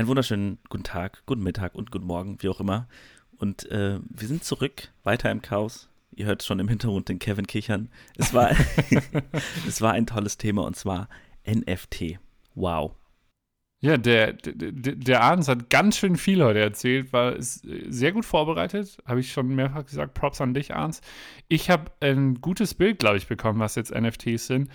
Einen wunderschönen guten Tag, guten Mittag und guten Morgen, wie auch immer. Und äh, wir sind zurück, weiter im Chaos. Ihr hört schon im Hintergrund den Kevin kichern. Es war, es war ein tolles Thema und zwar NFT. Wow. Ja, der, der, der Arns hat ganz schön viel heute erzählt, war sehr gut vorbereitet, habe ich schon mehrfach gesagt. Props an dich, Arns. Ich habe ein gutes Bild, glaube ich, bekommen, was jetzt NFTs sind.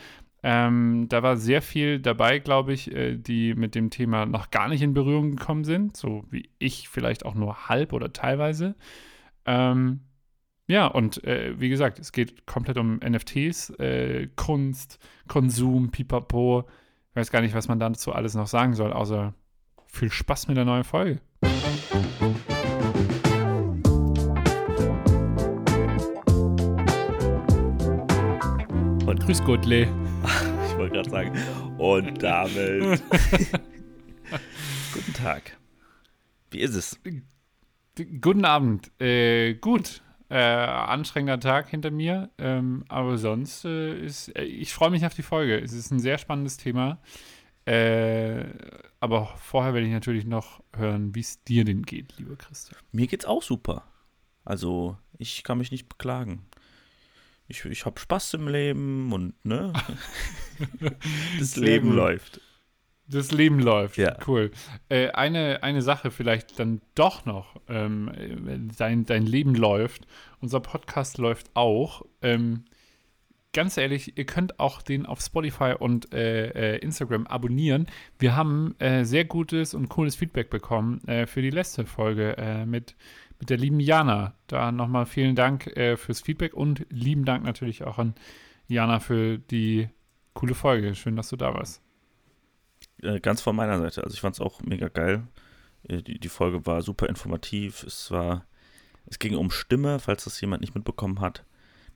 Ähm, da war sehr viel dabei, glaube ich, äh, die mit dem Thema noch gar nicht in Berührung gekommen sind, so wie ich vielleicht auch nur halb oder teilweise. Ähm, ja, und äh, wie gesagt, es geht komplett um NFTs, äh, Kunst, Konsum, Pipapo. Ich weiß gar nicht, was man dazu alles noch sagen soll, außer viel Spaß mit der neuen Folge. Und grüß Gottle wollte gerade sagen. Und damit. Guten Tag. Wie ist es? Guten Abend. Äh, gut. Äh, anstrengender Tag hinter mir. Ähm, aber sonst äh, ist. Äh, ich freue mich auf die Folge. Es ist ein sehr spannendes Thema. Äh, aber vorher werde ich natürlich noch hören, wie es dir denn geht, lieber Christian. Mir geht's auch super. Also, ich kann mich nicht beklagen ich, ich habe Spaß im Leben und ne, das Leben läuft. Das Leben läuft, ja. cool. Äh, eine, eine Sache vielleicht dann doch noch, ähm, dein, dein Leben läuft, unser Podcast läuft auch. Ähm, ganz ehrlich, ihr könnt auch den auf Spotify und äh, äh, Instagram abonnieren. Wir haben äh, sehr gutes und cooles Feedback bekommen äh, für die letzte Folge äh, mit mit der lieben Jana. Da nochmal vielen Dank äh, fürs Feedback und lieben Dank natürlich auch an Jana für die coole Folge. Schön, dass du da warst. Äh, ganz von meiner Seite. Also ich fand es auch mega geil. Äh, die, die Folge war super informativ. Es war, es ging um Stimme, falls das jemand nicht mitbekommen hat.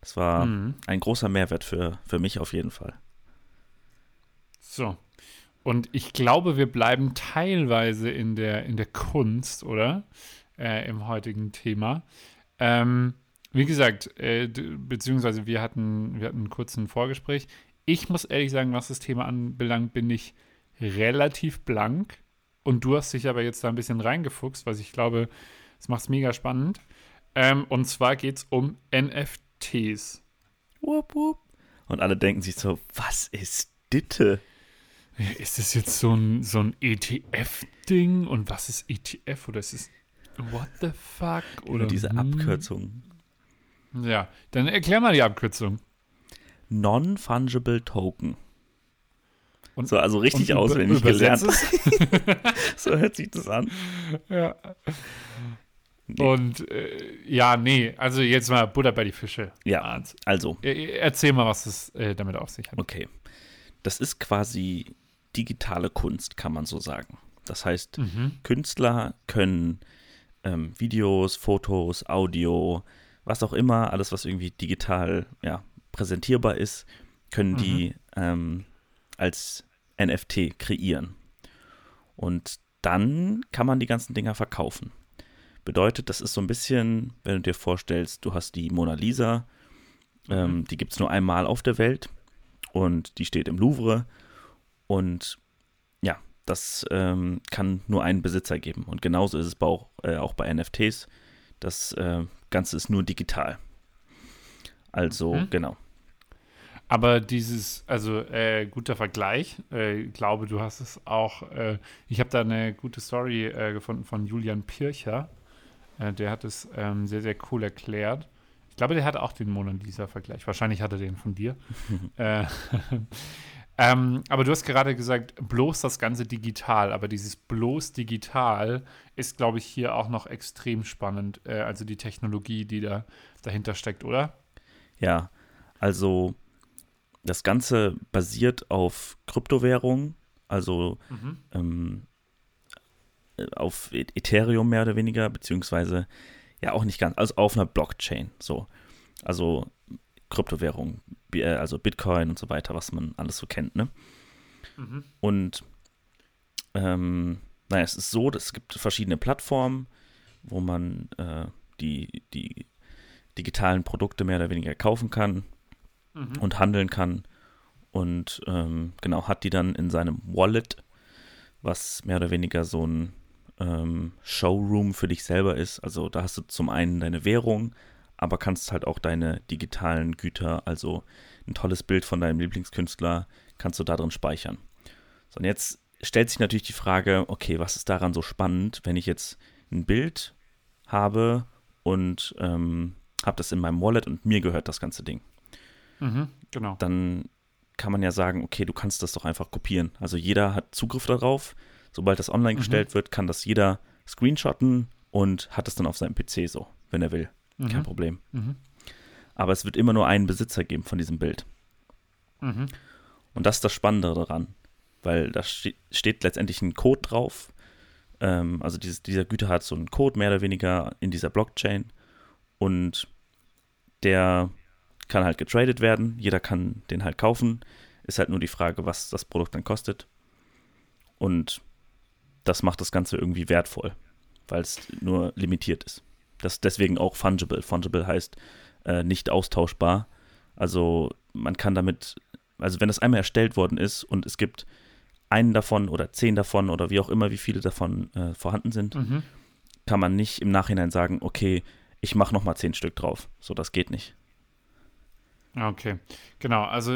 Das war mhm. ein großer Mehrwert für, für mich auf jeden Fall. So. Und ich glaube, wir bleiben teilweise in der, in der Kunst, oder? Äh, im heutigen Thema. Ähm, wie gesagt, äh, beziehungsweise wir hatten, wir hatten einen kurzen Vorgespräch. Ich muss ehrlich sagen, was das Thema anbelangt, bin ich relativ blank. Und du hast dich aber jetzt da ein bisschen reingefuchst, was ich glaube, das macht es mega spannend. Ähm, und zwar geht es um NFTs. Wupp, wupp. Und alle denken sich so, was ist Ditte? Ist das jetzt so ein, so ein ETF-Ding? Und was ist ETF? Oder ist es What the fuck? Oder diese hm? Abkürzung. Ja, dann erklär mal die Abkürzung. Non-Fungible Token. Und, so, also richtig und auswendig gelernt. so hört sich das an. Ja. Nee. Und äh, ja, nee, also jetzt mal Butter bei die Fische. Ja, also. Erzähl mal, was es äh, damit auf sich hat. Okay. Das ist quasi digitale Kunst, kann man so sagen. Das heißt, mhm. Künstler können ähm, Videos, Fotos, Audio, was auch immer, alles, was irgendwie digital ja, präsentierbar ist, können mhm. die ähm, als NFT kreieren. Und dann kann man die ganzen Dinger verkaufen. Bedeutet, das ist so ein bisschen, wenn du dir vorstellst, du hast die Mona Lisa, mhm. ähm, die gibt es nur einmal auf der Welt und die steht im Louvre und das ähm, kann nur einen Besitzer geben. Und genauso ist es auch, äh, auch bei NFTs. Das äh, Ganze ist nur digital. Also, mhm. genau. Aber dieses, also äh, guter Vergleich. Äh, ich glaube, du hast es auch. Äh, ich habe da eine gute Story äh, gefunden von Julian Pircher. Äh, der hat es ähm, sehr, sehr cool erklärt. Ich glaube, der hat auch den Mona Lisa-Vergleich. Wahrscheinlich hat er den von dir. äh, ähm, aber du hast gerade gesagt, bloß das Ganze digital. Aber dieses bloß digital ist, glaube ich, hier auch noch extrem spannend. Äh, also die Technologie, die da dahinter steckt, oder? Ja, also das Ganze basiert auf Kryptowährungen, also mhm. ähm, auf Ethereum mehr oder weniger, beziehungsweise ja auch nicht ganz, also auf einer Blockchain. So, also Kryptowährungen, äh, also Bitcoin und so weiter, was man alles so kennt, ne? Mhm. Und ähm, naja, es ist so, es gibt verschiedene Plattformen, wo man äh, die, die digitalen Produkte mehr oder weniger kaufen kann mhm. und handeln kann und ähm, genau, hat die dann in seinem Wallet was mehr oder weniger so ein ähm, Showroom für dich selber ist. Also da hast du zum einen deine Währung, aber kannst halt auch deine digitalen Güter, also ein tolles Bild von deinem Lieblingskünstler, kannst du da drin speichern. So, und jetzt stellt sich natürlich die Frage, okay, was ist daran so spannend, wenn ich jetzt ein Bild habe und ähm, habe das in meinem Wallet und mir gehört das ganze Ding. Mhm, genau. Dann kann man ja sagen, okay, du kannst das doch einfach kopieren. Also jeder hat Zugriff darauf. Sobald das online mhm. gestellt wird, kann das jeder screenshotten und hat es dann auf seinem PC so, wenn er will. Mhm. Kein Problem. Mhm. Aber es wird immer nur einen Besitzer geben von diesem Bild. Mhm. Und das ist das Spannende daran, weil da ste steht letztendlich ein Code drauf. Ähm, also dieses, dieser Güter hat so einen Code mehr oder weniger in dieser Blockchain und der kann halt getradet werden. Jeder kann den halt kaufen. Ist halt nur die Frage, was das Produkt dann kostet. Und das macht das Ganze irgendwie wertvoll, weil es nur limitiert ist. Das deswegen auch fungible. Fungible heißt äh, nicht austauschbar. Also man kann damit, also wenn das einmal erstellt worden ist und es gibt einen davon oder zehn davon oder wie auch immer, wie viele davon äh, vorhanden sind, mhm. kann man nicht im Nachhinein sagen, okay, ich mache nochmal zehn Stück drauf. So, das geht nicht. Okay, genau. Also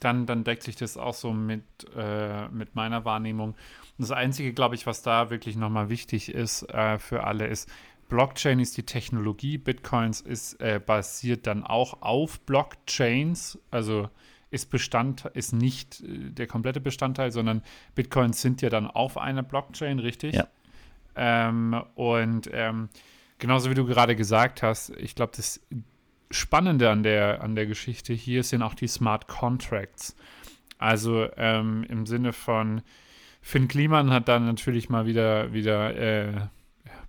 dann, dann deckt sich das auch so mit, äh, mit meiner Wahrnehmung. Das Einzige, glaube ich, was da wirklich nochmal wichtig ist äh, für alle, ist, Blockchain ist die Technologie, Bitcoins ist äh, basiert dann auch auf Blockchains, also ist Bestand, ist nicht äh, der komplette Bestandteil, sondern Bitcoins sind ja dann auf einer Blockchain, richtig? Ja. Ähm, und ähm, genauso wie du gerade gesagt hast, ich glaube, das Spannende an der, an der Geschichte hier sind auch die Smart Contracts. Also ähm, im Sinne von Finn Kliman hat dann natürlich mal wieder, wieder äh,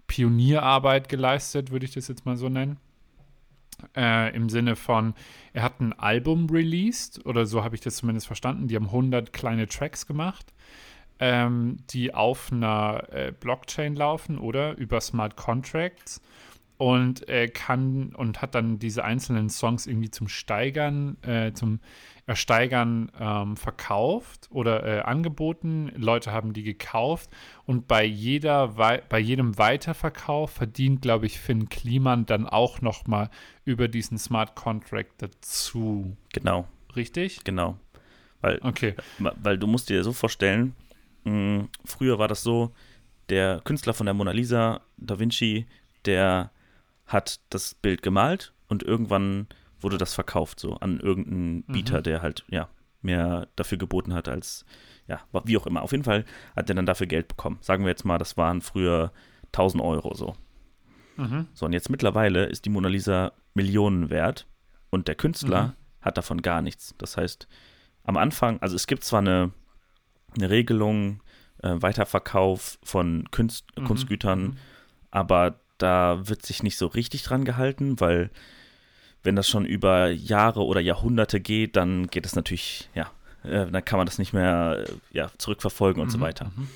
Pionierarbeit geleistet, würde ich das jetzt mal so nennen. Äh, Im Sinne von, er hat ein Album released, oder so habe ich das zumindest verstanden. Die haben 100 kleine Tracks gemacht, ähm, die auf einer äh, Blockchain laufen oder über Smart Contracts und äh, kann und hat dann diese einzelnen Songs irgendwie zum Steigern, äh, zum Ersteigern ähm, verkauft oder äh, angeboten. Leute haben die gekauft und bei jeder bei jedem Weiterverkauf verdient, glaube ich, Finn Kliman dann auch noch mal über diesen Smart Contract dazu. Genau. Richtig? Genau. Weil, okay. weil du musst dir so vorstellen, mh, früher war das so, der Künstler von der Mona Lisa, Da Vinci, der hat das Bild gemalt und irgendwann wurde das verkauft, so an irgendeinen mhm. Bieter, der halt, ja, mehr dafür geboten hat als, ja, wie auch immer. Auf jeden Fall hat er dann dafür Geld bekommen. Sagen wir jetzt mal, das waren früher 1000 Euro so. Mhm. So, und jetzt mittlerweile ist die Mona Lisa Millionen wert und der Künstler mhm. hat davon gar nichts. Das heißt, am Anfang, also es gibt zwar eine, eine Regelung, äh, Weiterverkauf von Kunst, mhm. Kunstgütern, mhm. aber da wird sich nicht so richtig dran gehalten, weil wenn das schon über Jahre oder Jahrhunderte geht, dann geht es natürlich, ja, äh, dann kann man das nicht mehr äh, ja, zurückverfolgen und mhm, so weiter. Mhm.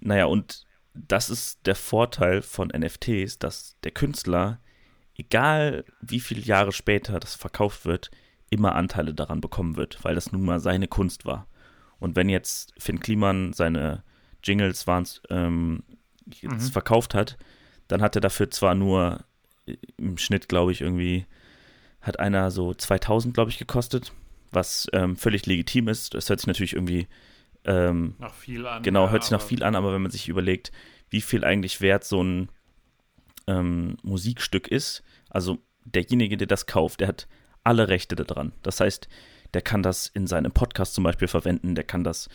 Naja, und das ist der Vorteil von NFTs, dass der Künstler, egal wie viele Jahre später das verkauft wird, immer Anteile daran bekommen wird, weil das nun mal seine Kunst war. Und wenn jetzt Finn Kliman seine Jingles waren, ähm, mhm. verkauft hat, dann hat er dafür zwar nur äh, im Schnitt, glaube ich, irgendwie, hat einer so 2000, glaube ich, gekostet, was ähm, völlig legitim ist. Das hört sich natürlich irgendwie ähm, nach viel an. Genau, hört sich nach viel an, aber wenn man sich überlegt, wie viel eigentlich wert so ein ähm, Musikstück ist, also derjenige, der das kauft, der hat alle Rechte daran. Das heißt, der kann das in seinem Podcast zum Beispiel verwenden, der kann das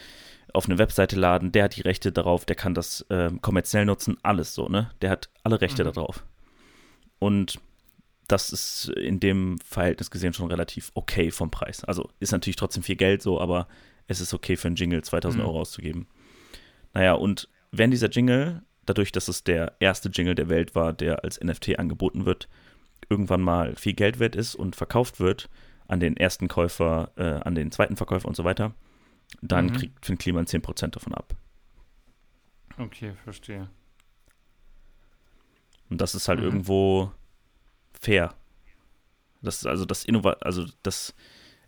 auf eine Webseite laden, der hat die Rechte darauf, der kann das äh, kommerziell nutzen, alles so, ne? Der hat alle Rechte mhm. darauf. Und das ist in dem Verhältnis gesehen schon relativ okay vom Preis. Also ist natürlich trotzdem viel Geld so, aber es ist okay für einen Jingle 2000 mhm. Euro auszugeben. Naja, und wenn dieser Jingle, dadurch, dass es der erste Jingle der Welt war, der als NFT angeboten wird, irgendwann mal viel Geld wert ist und verkauft wird an den ersten Käufer, äh, an den zweiten Verkäufer und so weiter, dann mhm. kriegt Finn Kliman 10% davon ab. Okay, verstehe. Und das ist halt mhm. irgendwo fair. Das ist also das Innova also das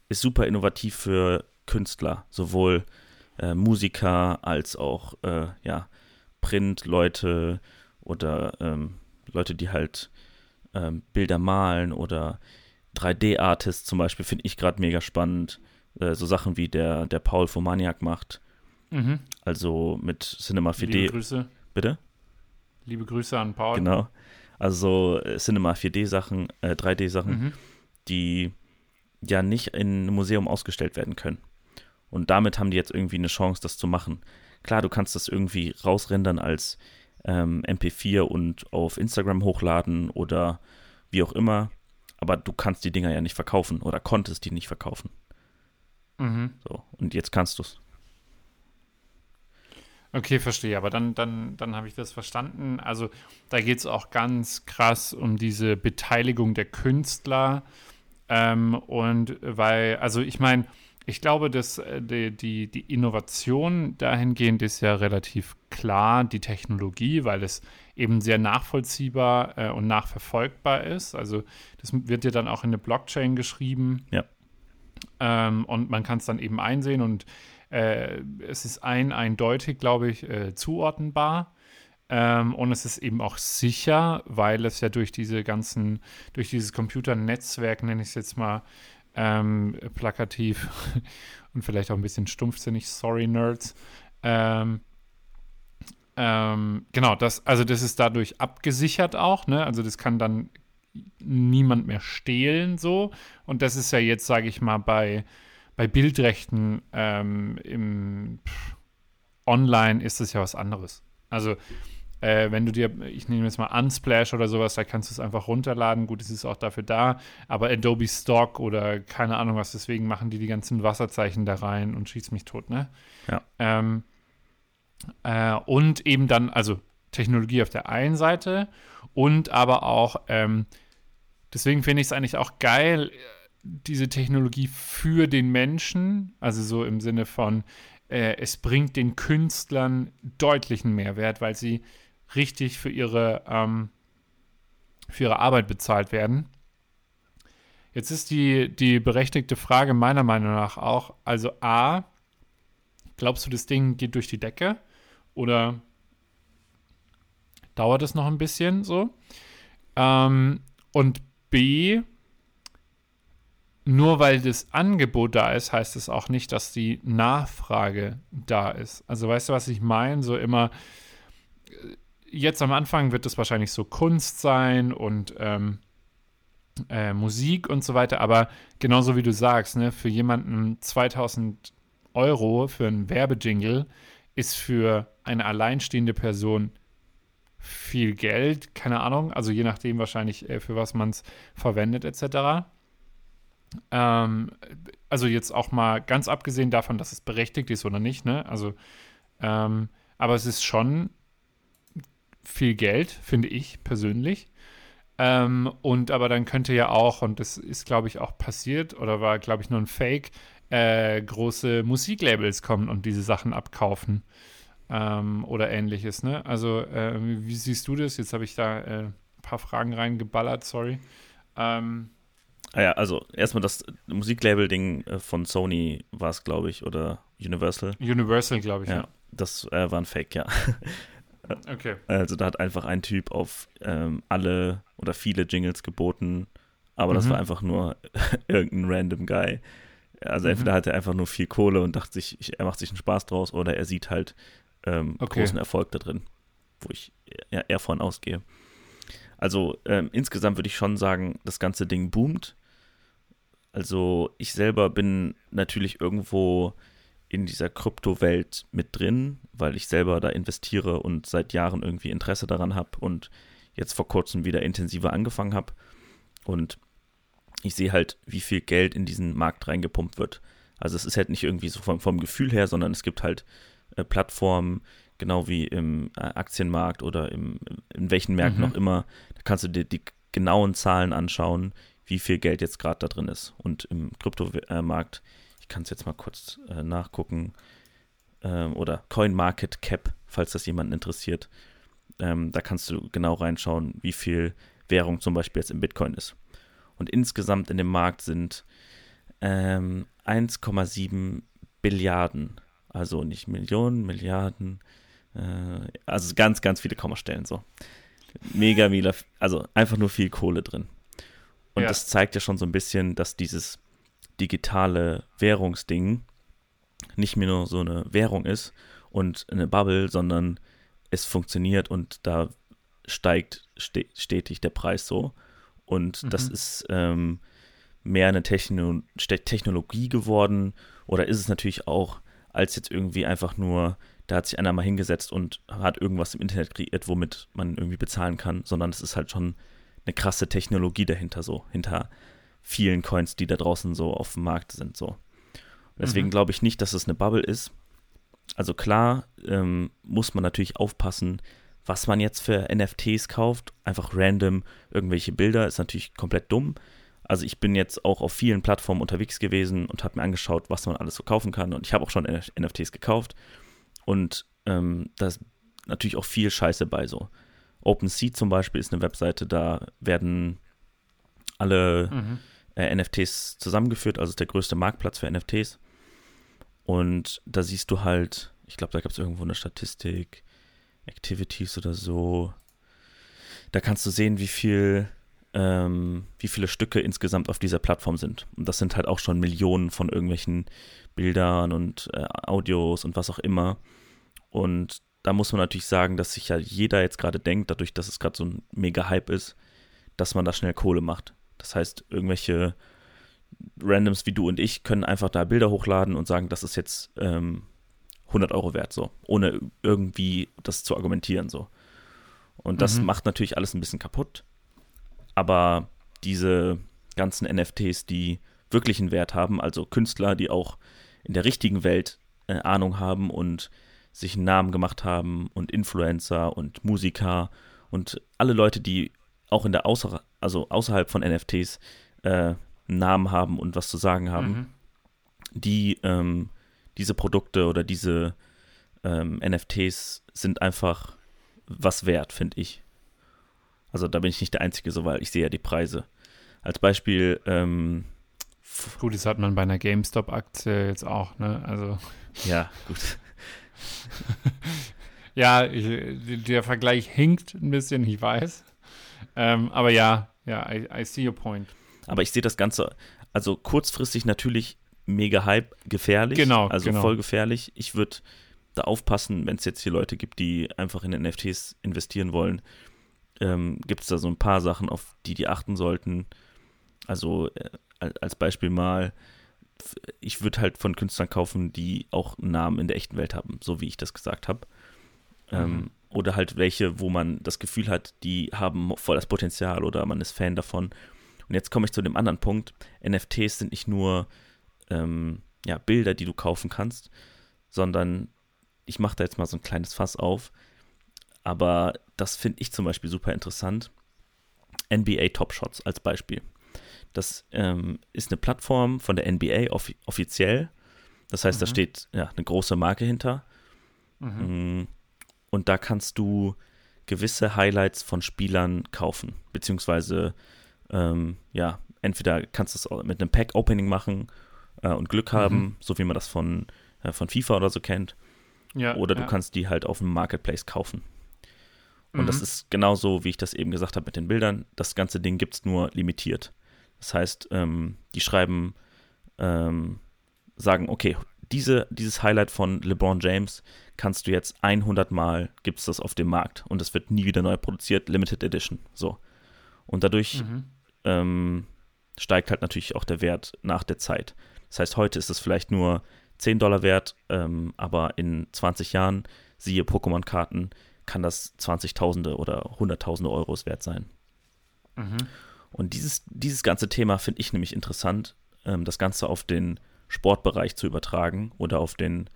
ist super innovativ für Künstler, sowohl äh, Musiker als auch äh, ja, Print-Leute oder ähm, Leute, die halt ähm, Bilder malen oder 3D-Artists zum Beispiel, finde ich gerade mega spannend. Äh, so Sachen wie der, der Paul Fomaniak macht. Mhm. Also mit Cinema 4D. Liebe Grüße. Bitte? Liebe Grüße an Paul. Genau. Also äh, Cinema 4D-Sachen, äh, 3D-Sachen, Mhm. die ja nicht in einem Museum ausgestellt werden können. Und damit haben die jetzt irgendwie eine Chance, das zu machen. Klar, du kannst das irgendwie rausrendern als ähm, MP4 und auf Instagram hochladen oder wie auch immer, aber du kannst die Dinger ja nicht verkaufen oder konntest die nicht verkaufen. Mhm. So, und jetzt kannst du es. Okay, verstehe. Aber dann, dann, dann habe ich das verstanden. Also da geht es auch ganz krass um diese Beteiligung der Künstler. Ähm, und weil, also ich meine, ich glaube, dass äh, die, die, die Innovation dahingehend ist ja relativ klar, die Technologie, weil es eben sehr nachvollziehbar äh, und nachverfolgbar ist. Also das wird ja dann auch in eine Blockchain geschrieben. Ja. Ähm, und man kann es dann eben einsehen und äh, es ist ein eindeutig, glaube ich, äh, zuordnenbar. Ähm, und es ist eben auch sicher, weil es ja durch diese ganzen, durch dieses Computernetzwerk, nenne ich es jetzt mal ähm, plakativ und vielleicht auch ein bisschen stumpfsinnig, sorry Nerds. Ähm, ähm, genau, das, also das ist dadurch abgesichert auch, ne? Also das kann dann niemand mehr stehlen, so. Und das ist ja jetzt, sage ich mal, bei, bei Bildrechten ähm, im pff, Online ist es ja was anderes. Also äh, wenn du dir, ich nehme jetzt mal Unsplash oder sowas, da kannst du es einfach runterladen. Gut, es ist auch dafür da. Aber Adobe Stock oder keine Ahnung was, deswegen machen die die ganzen Wasserzeichen da rein und schießt mich tot, ne? Ja. Ähm, äh, und eben dann, also Technologie auf der einen Seite und aber auch, ähm, deswegen finde ich es eigentlich auch geil, diese Technologie für den Menschen, also so im Sinne von, äh, es bringt den Künstlern deutlichen Mehrwert, weil sie richtig für ihre, ähm, für ihre Arbeit bezahlt werden. Jetzt ist die, die berechtigte Frage meiner Meinung nach auch, also A, glaubst du, das Ding geht durch die Decke oder dauert es noch ein bisschen so? Ähm, und B, nur weil das Angebot da ist, heißt es auch nicht, dass die Nachfrage da ist. Also weißt du, was ich meine? So immer, jetzt am Anfang wird es wahrscheinlich so Kunst sein und ähm, äh, Musik und so weiter, aber genauso wie du sagst, ne, für jemanden 2000 Euro für einen Werbejingle ist für eine alleinstehende Person viel Geld, keine Ahnung, also je nachdem wahrscheinlich, äh, für was man es verwendet, etc. Ähm, also jetzt auch mal ganz abgesehen davon, dass es berechtigt ist oder nicht, ne? Also, ähm, aber es ist schon viel Geld, finde ich persönlich. Ähm, und aber dann könnte ja auch, und das ist, glaube ich, auch passiert oder war, glaube ich, nur ein Fake, äh, große Musiklabels kommen und diese Sachen abkaufen ähm, oder ähnliches, ne? Also, äh, wie, siehst du das? Jetzt habe ich da äh, ein paar Fragen reingeballert, sorry. Ähm, Ah ja, also erstmal das Musiklabel-Ding äh, von Sony war es, glaube ich, oder Universal. Universal, glaube ich. Ja, das äh, war ein Fake, ja. Okay. Also da hat einfach ein Typ auf ähm, alle oder viele Jingles geboten, aber das Mhm. war einfach nur irgendein random Guy. Also Mhm. entweder hat er einfach nur viel Kohle und dachte sich, ich, er macht sich einen Spaß draus, oder er sieht halt ähm, Okay. großen Erfolg da drin, wo ich ja, eher von ausgehe. Also ähm, insgesamt würde ich schon sagen, das ganze Ding boomt. Also ich selber bin natürlich irgendwo in dieser Kryptowelt mit drin, weil ich selber da investiere und seit Jahren irgendwie Interesse daran habe und jetzt vor kurzem wieder intensiver angefangen habe. Und ich sehe halt, wie viel Geld in diesen Markt reingepumpt wird. Also es ist halt nicht irgendwie so vom, vom Gefühl her, sondern es gibt halt äh, Plattformen, genau wie im äh, Aktienmarkt oder im, in welchen Märkten Mhm. auch immer. Da kannst du dir die genauen Zahlen anschauen, wie viel Geld jetzt gerade da drin ist. Und im Kryptomarkt, ich kann es jetzt mal kurz äh, nachgucken, ähm, oder CoinMarketCap, falls das jemanden interessiert. Ähm, da kannst du genau reinschauen, wie viel Währung zum Beispiel jetzt im Bitcoin ist. Und insgesamt in dem Markt sind ähm, 1,7 Billiarden Also nicht Millionen, Milliarden, äh, also ganz, ganz viele Kommastellen so. Mega, mega, also einfach nur viel Kohle drin. Und ja. das zeigt ja schon so ein bisschen, dass dieses digitale Währungsding nicht mehr nur so eine Währung ist und eine Bubble, sondern es funktioniert und da steigt stetig der Preis so. Und mhm. das ist ähm, mehr eine Techno Technologie geworden oder ist es natürlich auch als jetzt irgendwie einfach nur, da hat sich einer mal hingesetzt und hat irgendwas im Internet kreiert, womit man irgendwie bezahlen kann, sondern es ist halt schon eine krasse Technologie dahinter so, hinter vielen Coins, die da draußen so auf dem Markt sind so. Deswegen mhm. glaube ich nicht, dass es eine Bubble ist. Also klar ähm, muss man natürlich aufpassen, was man jetzt für NFTs kauft. Einfach random irgendwelche Bilder ist natürlich komplett dumm. Also ich bin jetzt auch auf vielen Plattformen unterwegs gewesen und habe mir angeschaut, was man alles so kaufen kann. Und ich habe auch schon NFTs gekauft. Und ähm, da ist natürlich auch viel Scheiße bei so. OpenSea zum Beispiel ist eine Webseite, da werden alle mhm. äh, NFTs zusammengeführt, also ist der größte Marktplatz für NFTs. Und da siehst du halt, ich glaube, da gab es irgendwo eine Statistik, Activities oder so. Da kannst du sehen, wie viel, ähm, wie viele Stücke insgesamt auf dieser Plattform sind. Und das sind halt auch schon Millionen von irgendwelchen Bildern und äh, Audios und was auch immer. Und da muss man natürlich sagen, dass sich ja jeder jetzt gerade denkt, dadurch, dass es gerade so ein mega Hype ist, dass man da schnell Kohle macht. Das heißt, irgendwelche Randoms wie du und ich können einfach da Bilder hochladen und sagen, das ist jetzt ähm, 100 Euro wert, so, ohne irgendwie das zu argumentieren, so. Und das mhm. macht natürlich alles ein bisschen kaputt. Aber diese ganzen NFTs, die wirklich einen Wert haben, also Künstler, die auch in der richtigen Welt äh, Ahnung haben und sich einen Namen gemacht haben und Influencer und Musiker und alle Leute, die auch in der Außer also außerhalb von NFTs äh, einen Namen haben und was zu sagen haben, mhm. die ähm, diese Produkte oder diese ähm, NFTs sind einfach was wert, finde ich. Also da bin ich nicht der Einzige, so weil ich sehe ja die Preise. Als Beispiel. Ähm, gut, das hat man bei einer GameStop-Aktie jetzt auch, ne? Also. Ja, gut. ja, ich, der Vergleich hinkt ein bisschen, ich weiß. Ähm, aber ja, ja, I, I see your point. Aber ich sehe das Ganze, also kurzfristig natürlich mega Hype, gefährlich. Genau. Also genau. voll gefährlich. Ich würde da aufpassen, wenn es jetzt hier Leute gibt, die einfach in NFTs investieren wollen. Ähm, gibt es da so ein paar Sachen, auf die die achten sollten. Also äh, als Beispiel mal, ich würde halt von Künstlern kaufen, die auch einen Namen in der echten Welt haben, so wie ich das gesagt habe. Ähm, mhm. Oder halt welche, wo man das Gefühl hat, die haben voll das Potenzial oder man ist Fan davon und jetzt komme ich zu dem anderen Punkt. NFTs sind nicht nur ähm, ja, Bilder, die du kaufen kannst, sondern ich mache da jetzt mal so ein kleines Fass auf. Aber das finde ich zum Beispiel super interessant. NBA Top Shots als Beispiel. Das ähm, ist eine Plattform von der NBA off offiziell. Das heißt, mhm. da steht ja, eine große Marke hinter. Mhm. Und da kannst du gewisse Highlights von Spielern kaufen, beziehungsweise ähm, ja, entweder kannst du es mit einem Pack-Opening machen äh, und Glück haben, mhm. so wie man das von, äh, von FIFA oder so kennt. Ja, oder du ja. kannst die halt auf dem Marketplace kaufen. Und mhm. das ist genauso, wie ich das eben gesagt habe mit den Bildern. Das ganze Ding gibt es nur limitiert. Das heißt, ähm, die schreiben, ähm, sagen, okay, diese, dieses Highlight von LeBron James kannst du jetzt 100 Mal, gibt es das auf dem Markt und es wird nie wieder neu produziert, Limited Edition. So. Und dadurch mhm ähm, steigt halt natürlich auch der Wert nach der Zeit. Das heißt, heute ist es vielleicht nur 10 Dollar wert, ähm, aber in 20 Jahren, siehe Pokémon-Karten, kann das 20.000 oder 100.000 Euros wert sein. Mhm. Und dieses, dieses ganze Thema finde ich nämlich interessant, ähm, das Ganze auf den Sportbereich zu übertragen oder auf den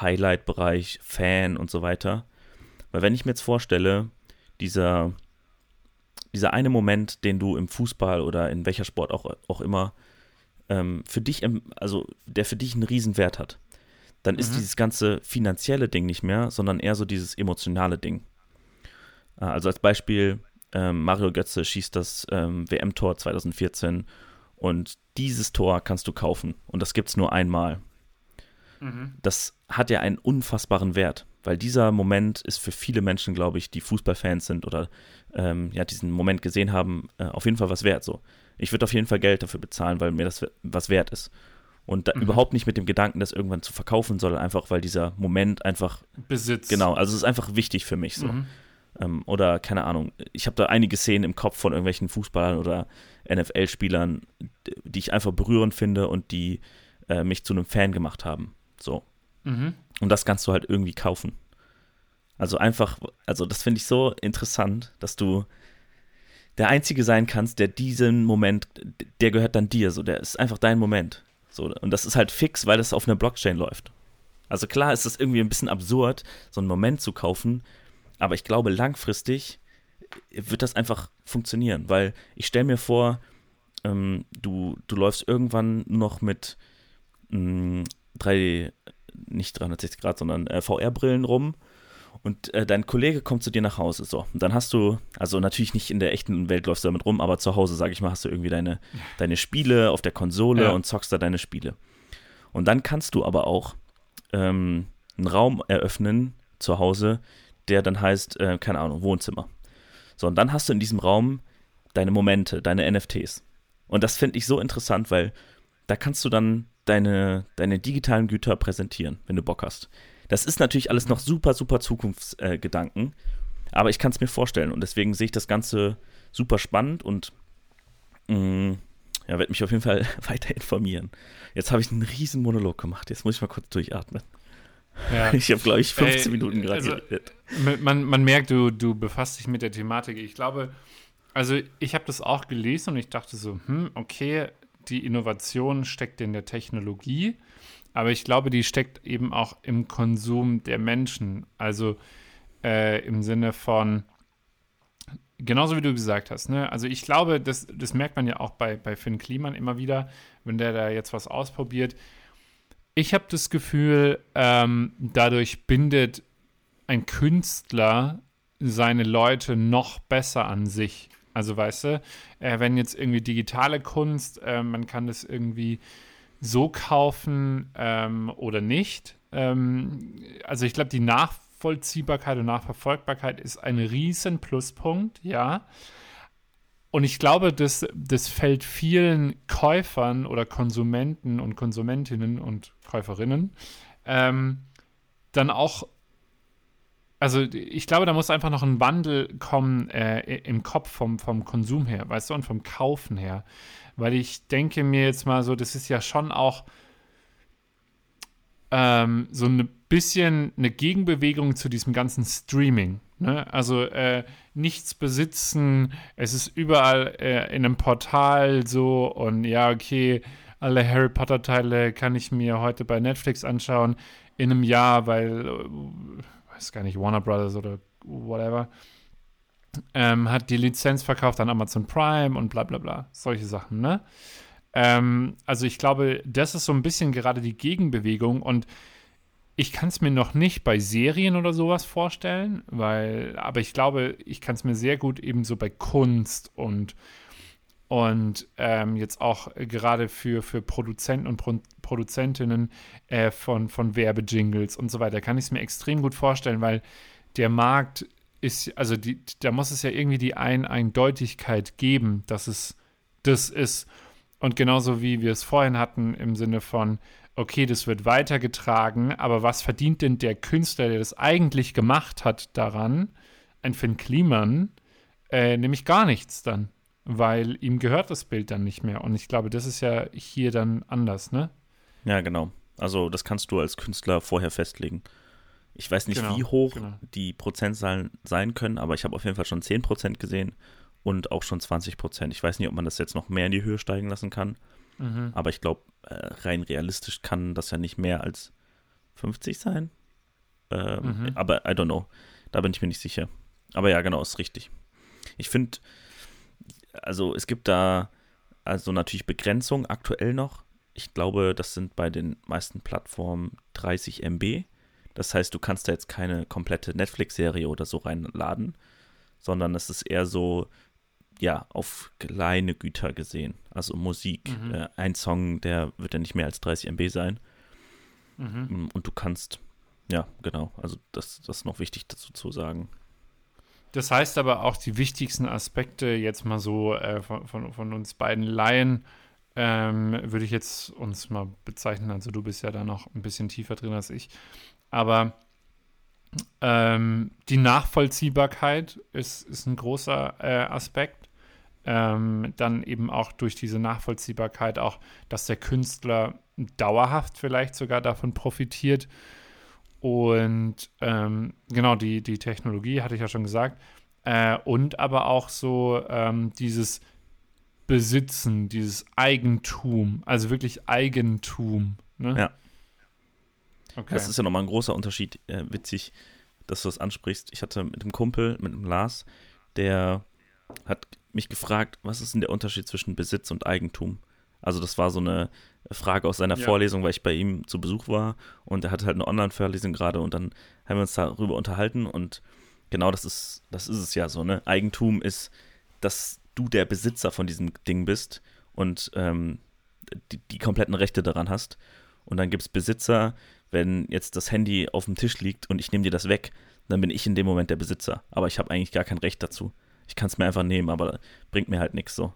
Highlight-Bereich, Fan und so weiter. Weil wenn ich mir jetzt vorstelle, dieser dieser eine Moment, den du im Fußball oder in welcher Sport auch, auch immer ähm, für dich, also der für dich einen Riesenwert hat, dann ist mhm. dieses ganze finanzielle Ding nicht mehr, sondern eher so dieses emotionale Ding. Äh, also als Beispiel, ähm, Mario Götze schießt das ähm, WM-Tor 2014 und dieses Tor kannst du kaufen und das gibt es nur einmal. Mhm. das hat ja einen unfassbaren Wert, weil dieser Moment ist für viele Menschen, glaube ich, die Fußballfans sind oder ähm, ja diesen Moment gesehen haben, äh, auf jeden Fall was wert. So, ich würde auf jeden Fall Geld dafür bezahlen, weil mir das was wert ist. Und mhm. überhaupt nicht mit dem Gedanken, das irgendwann zu verkaufen, sondern einfach, weil dieser Moment einfach Besitz. Genau, also es ist einfach wichtig für mich so. Mhm. Ähm, oder keine Ahnung, ich habe da einige Szenen im Kopf von irgendwelchen Fußballern oder NFL-Spielern, die ich einfach berührend finde und die äh, mich zu einem Fan gemacht haben. So. Mhm. Und das kannst du halt irgendwie kaufen. Also einfach, also das finde ich so interessant, dass du der Einzige sein kannst, der diesen Moment, der gehört dann dir, so, der ist einfach dein Moment. So, und das ist halt fix, weil das auf einer Blockchain läuft. Also klar ist es irgendwie ein bisschen absurd, so einen Moment zu kaufen, aber ich glaube, langfristig wird das einfach funktionieren, weil ich stelle mir vor, ähm, du, du läufst irgendwann noch mit mh, mm, drei, nicht 360 Grad, sondern äh, VR-Brillen rum und äh, dein Kollege kommt zu dir nach Hause. So, und dann hast du, also natürlich nicht in der echten Welt läufst du damit rum, aber zu Hause, sag ich mal, hast du irgendwie deine, deine Spiele auf der Konsole ja. und zockst da deine Spiele. Und dann kannst du aber auch ähm, einen Raum eröffnen zu Hause, der dann heißt, äh, keine Ahnung, Wohnzimmer. So, und dann hast du in diesem Raum deine Momente, deine NFTs. Und das finde ich so interessant, weil da kannst du dann deine, deine digitalen Güter präsentieren, wenn du Bock hast. Das ist natürlich alles noch super, super Zukunftsgedanken, aber ich kann es mir vorstellen und deswegen sehe ich das Ganze super spannend und mh, mm, ja, werde mich auf jeden Fall weiter informieren. Jetzt habe ich einen riesen Monolog gemacht, jetzt muss ich mal kurz durchatmen. Ja. Ich habe, glaube ich, 15 Ey, Minuten gerade also, man, man merkt, du, du befasst dich mit der Thematik. Ich glaube, also ich habe das auch gelesen und ich dachte so, hm, okay, die Innovation steckt in der Technologie, aber ich glaube, die steckt eben auch im Konsum der Menschen. Also äh, im Sinne von, genauso wie du gesagt hast, ne? Also ich glaube, das, das merkt man ja auch bei, bei Finn Kliman immer wieder, wenn der da jetzt was ausprobiert ich habe das Gefühl, ähm, dadurch bindet ein Künstler seine Leute noch besser an sich. Also weißt du, äh, wenn jetzt irgendwie digitale Kunst, äh, man kann das irgendwie so kaufen ähm, oder nicht. Ähm, also ich glaube, die Nachvollziehbarkeit und Nachverfolgbarkeit ist ein riesen Pluspunkt, ja. Und ich glaube, das, das fällt vielen Käufern oder Konsumenten und Konsumentinnen und Käuferinnen ähm, dann auch, also ich glaube, da muss einfach noch ein Wandel kommen äh, im Kopf vom, vom Konsum her, weißt du, und vom Kaufen her. Weil ich denke mir jetzt mal so, das ist ja schon auch ähm, so ein bisschen eine Gegenbewegung zu diesem ganzen Streaming. Ne? Also äh, nichts besitzen, es ist überall äh, in einem Portal so und ja, okay, alle Harry Potter Teile kann ich mir heute bei Netflix anschauen in einem Jahr, weil, äh, weiß gar nicht, Warner Brothers oder whatever, ähm, hat die Lizenz verkauft an Amazon Prime und bla bla bla, solche Sachen, ne? Ähm, also ich glaube, das ist so ein bisschen gerade die Gegenbewegung und ich kann es mir noch nicht bei Serien oder sowas vorstellen, weil, aber ich glaube, ich kann es mir sehr gut eben so bei Kunst und, und ähm, jetzt auch gerade für, für Produzenten und Pro Produzentinnen äh, von, von Werbejingles und so weiter, kann ich es mir extrem gut vorstellen, weil der Markt ist, also die, da muss es ja irgendwie die Ein Eindeutigkeit geben, dass es das ist. Und genauso wie wir es vorhin hatten, im Sinne von, okay, das wird weitergetragen, aber was verdient denn der Künstler, der das eigentlich gemacht hat, daran, ein Finn Kliman, äh, nämlich gar nichts dann, weil ihm gehört das Bild dann nicht mehr. Und ich glaube, das ist ja hier dann anders, ne? Ja, genau. Also das kannst du als Künstler vorher festlegen. Ich weiß nicht, genau, wie hoch genau. die Prozentzahlen sein können, aber ich habe auf jeden Fall schon 10% gesehen und auch schon 20%. Ich weiß nicht, ob man das jetzt noch mehr in die Höhe steigen lassen kann. Mhm. Aber ich glaube, äh, rein realistisch kann das ja nicht mehr als 50 sein. Ähm, mhm. Aber I don't know. Da bin ich mir nicht sicher. Aber ja, genau, ist richtig. Ich finde, also es gibt da also natürlich Begrenzung aktuell noch. Ich glaube, das sind bei den meisten Plattformen 30 MB. Das heißt, du kannst da jetzt keine komplette Netflix-Serie oder so reinladen, sondern es ist eher so, ja, auf kleine Güter gesehen. Also Musik. Mhm. Äh, ein Song, der wird ja nicht mehr als 30 MB sein. Mhm. Und du kannst, ja, genau, also das, das ist noch wichtig dazu zu sagen. Das heißt aber auch die wichtigsten Aspekte jetzt mal so äh, von, von, von, uns beiden Laien ähm, würde ich jetzt uns mal bezeichnen. Also du bist ja da noch ein bisschen tiefer drin als ich. Aber ähm, die Nachvollziehbarkeit ist, ist ein großer äh, Aspekt. Ähm, dann eben auch durch diese Nachvollziehbarkeit auch, dass der Künstler dauerhaft vielleicht sogar davon profitiert. Und ähm, genau, die, die Technologie hatte ich ja schon gesagt. Äh, und aber auch so ähm, dieses Besitzen, dieses Eigentum, also wirklich Eigentum. Ne? Ja. Okay. Das ist ja nochmal ein großer Unterschied. Äh, witzig, dass du das ansprichst. Ich hatte mit einem Kumpel, mit einem Lars, der hat mich gefragt, was ist denn der Unterschied zwischen Besitz und Eigentum? Also das war so eine Frage aus seiner ja. Vorlesung, weil ich bei ihm zu Besuch war und er hatte halt eine Online-Vorlesung gerade und dann haben wir uns darüber unterhalten und genau das ist, das ist es ja so, ne? Eigentum ist, dass du der Besitzer von diesem Ding bist und ähm, die, die kompletten Rechte daran hast. Und dann gibt es Besitzer, wenn jetzt das Handy auf dem Tisch liegt und ich nehme dir das weg, dann bin ich in dem Moment der Besitzer. Aber ich habe eigentlich gar kein Recht dazu. Ich kann es mir einfach nehmen, aber bringt mir halt nichts so.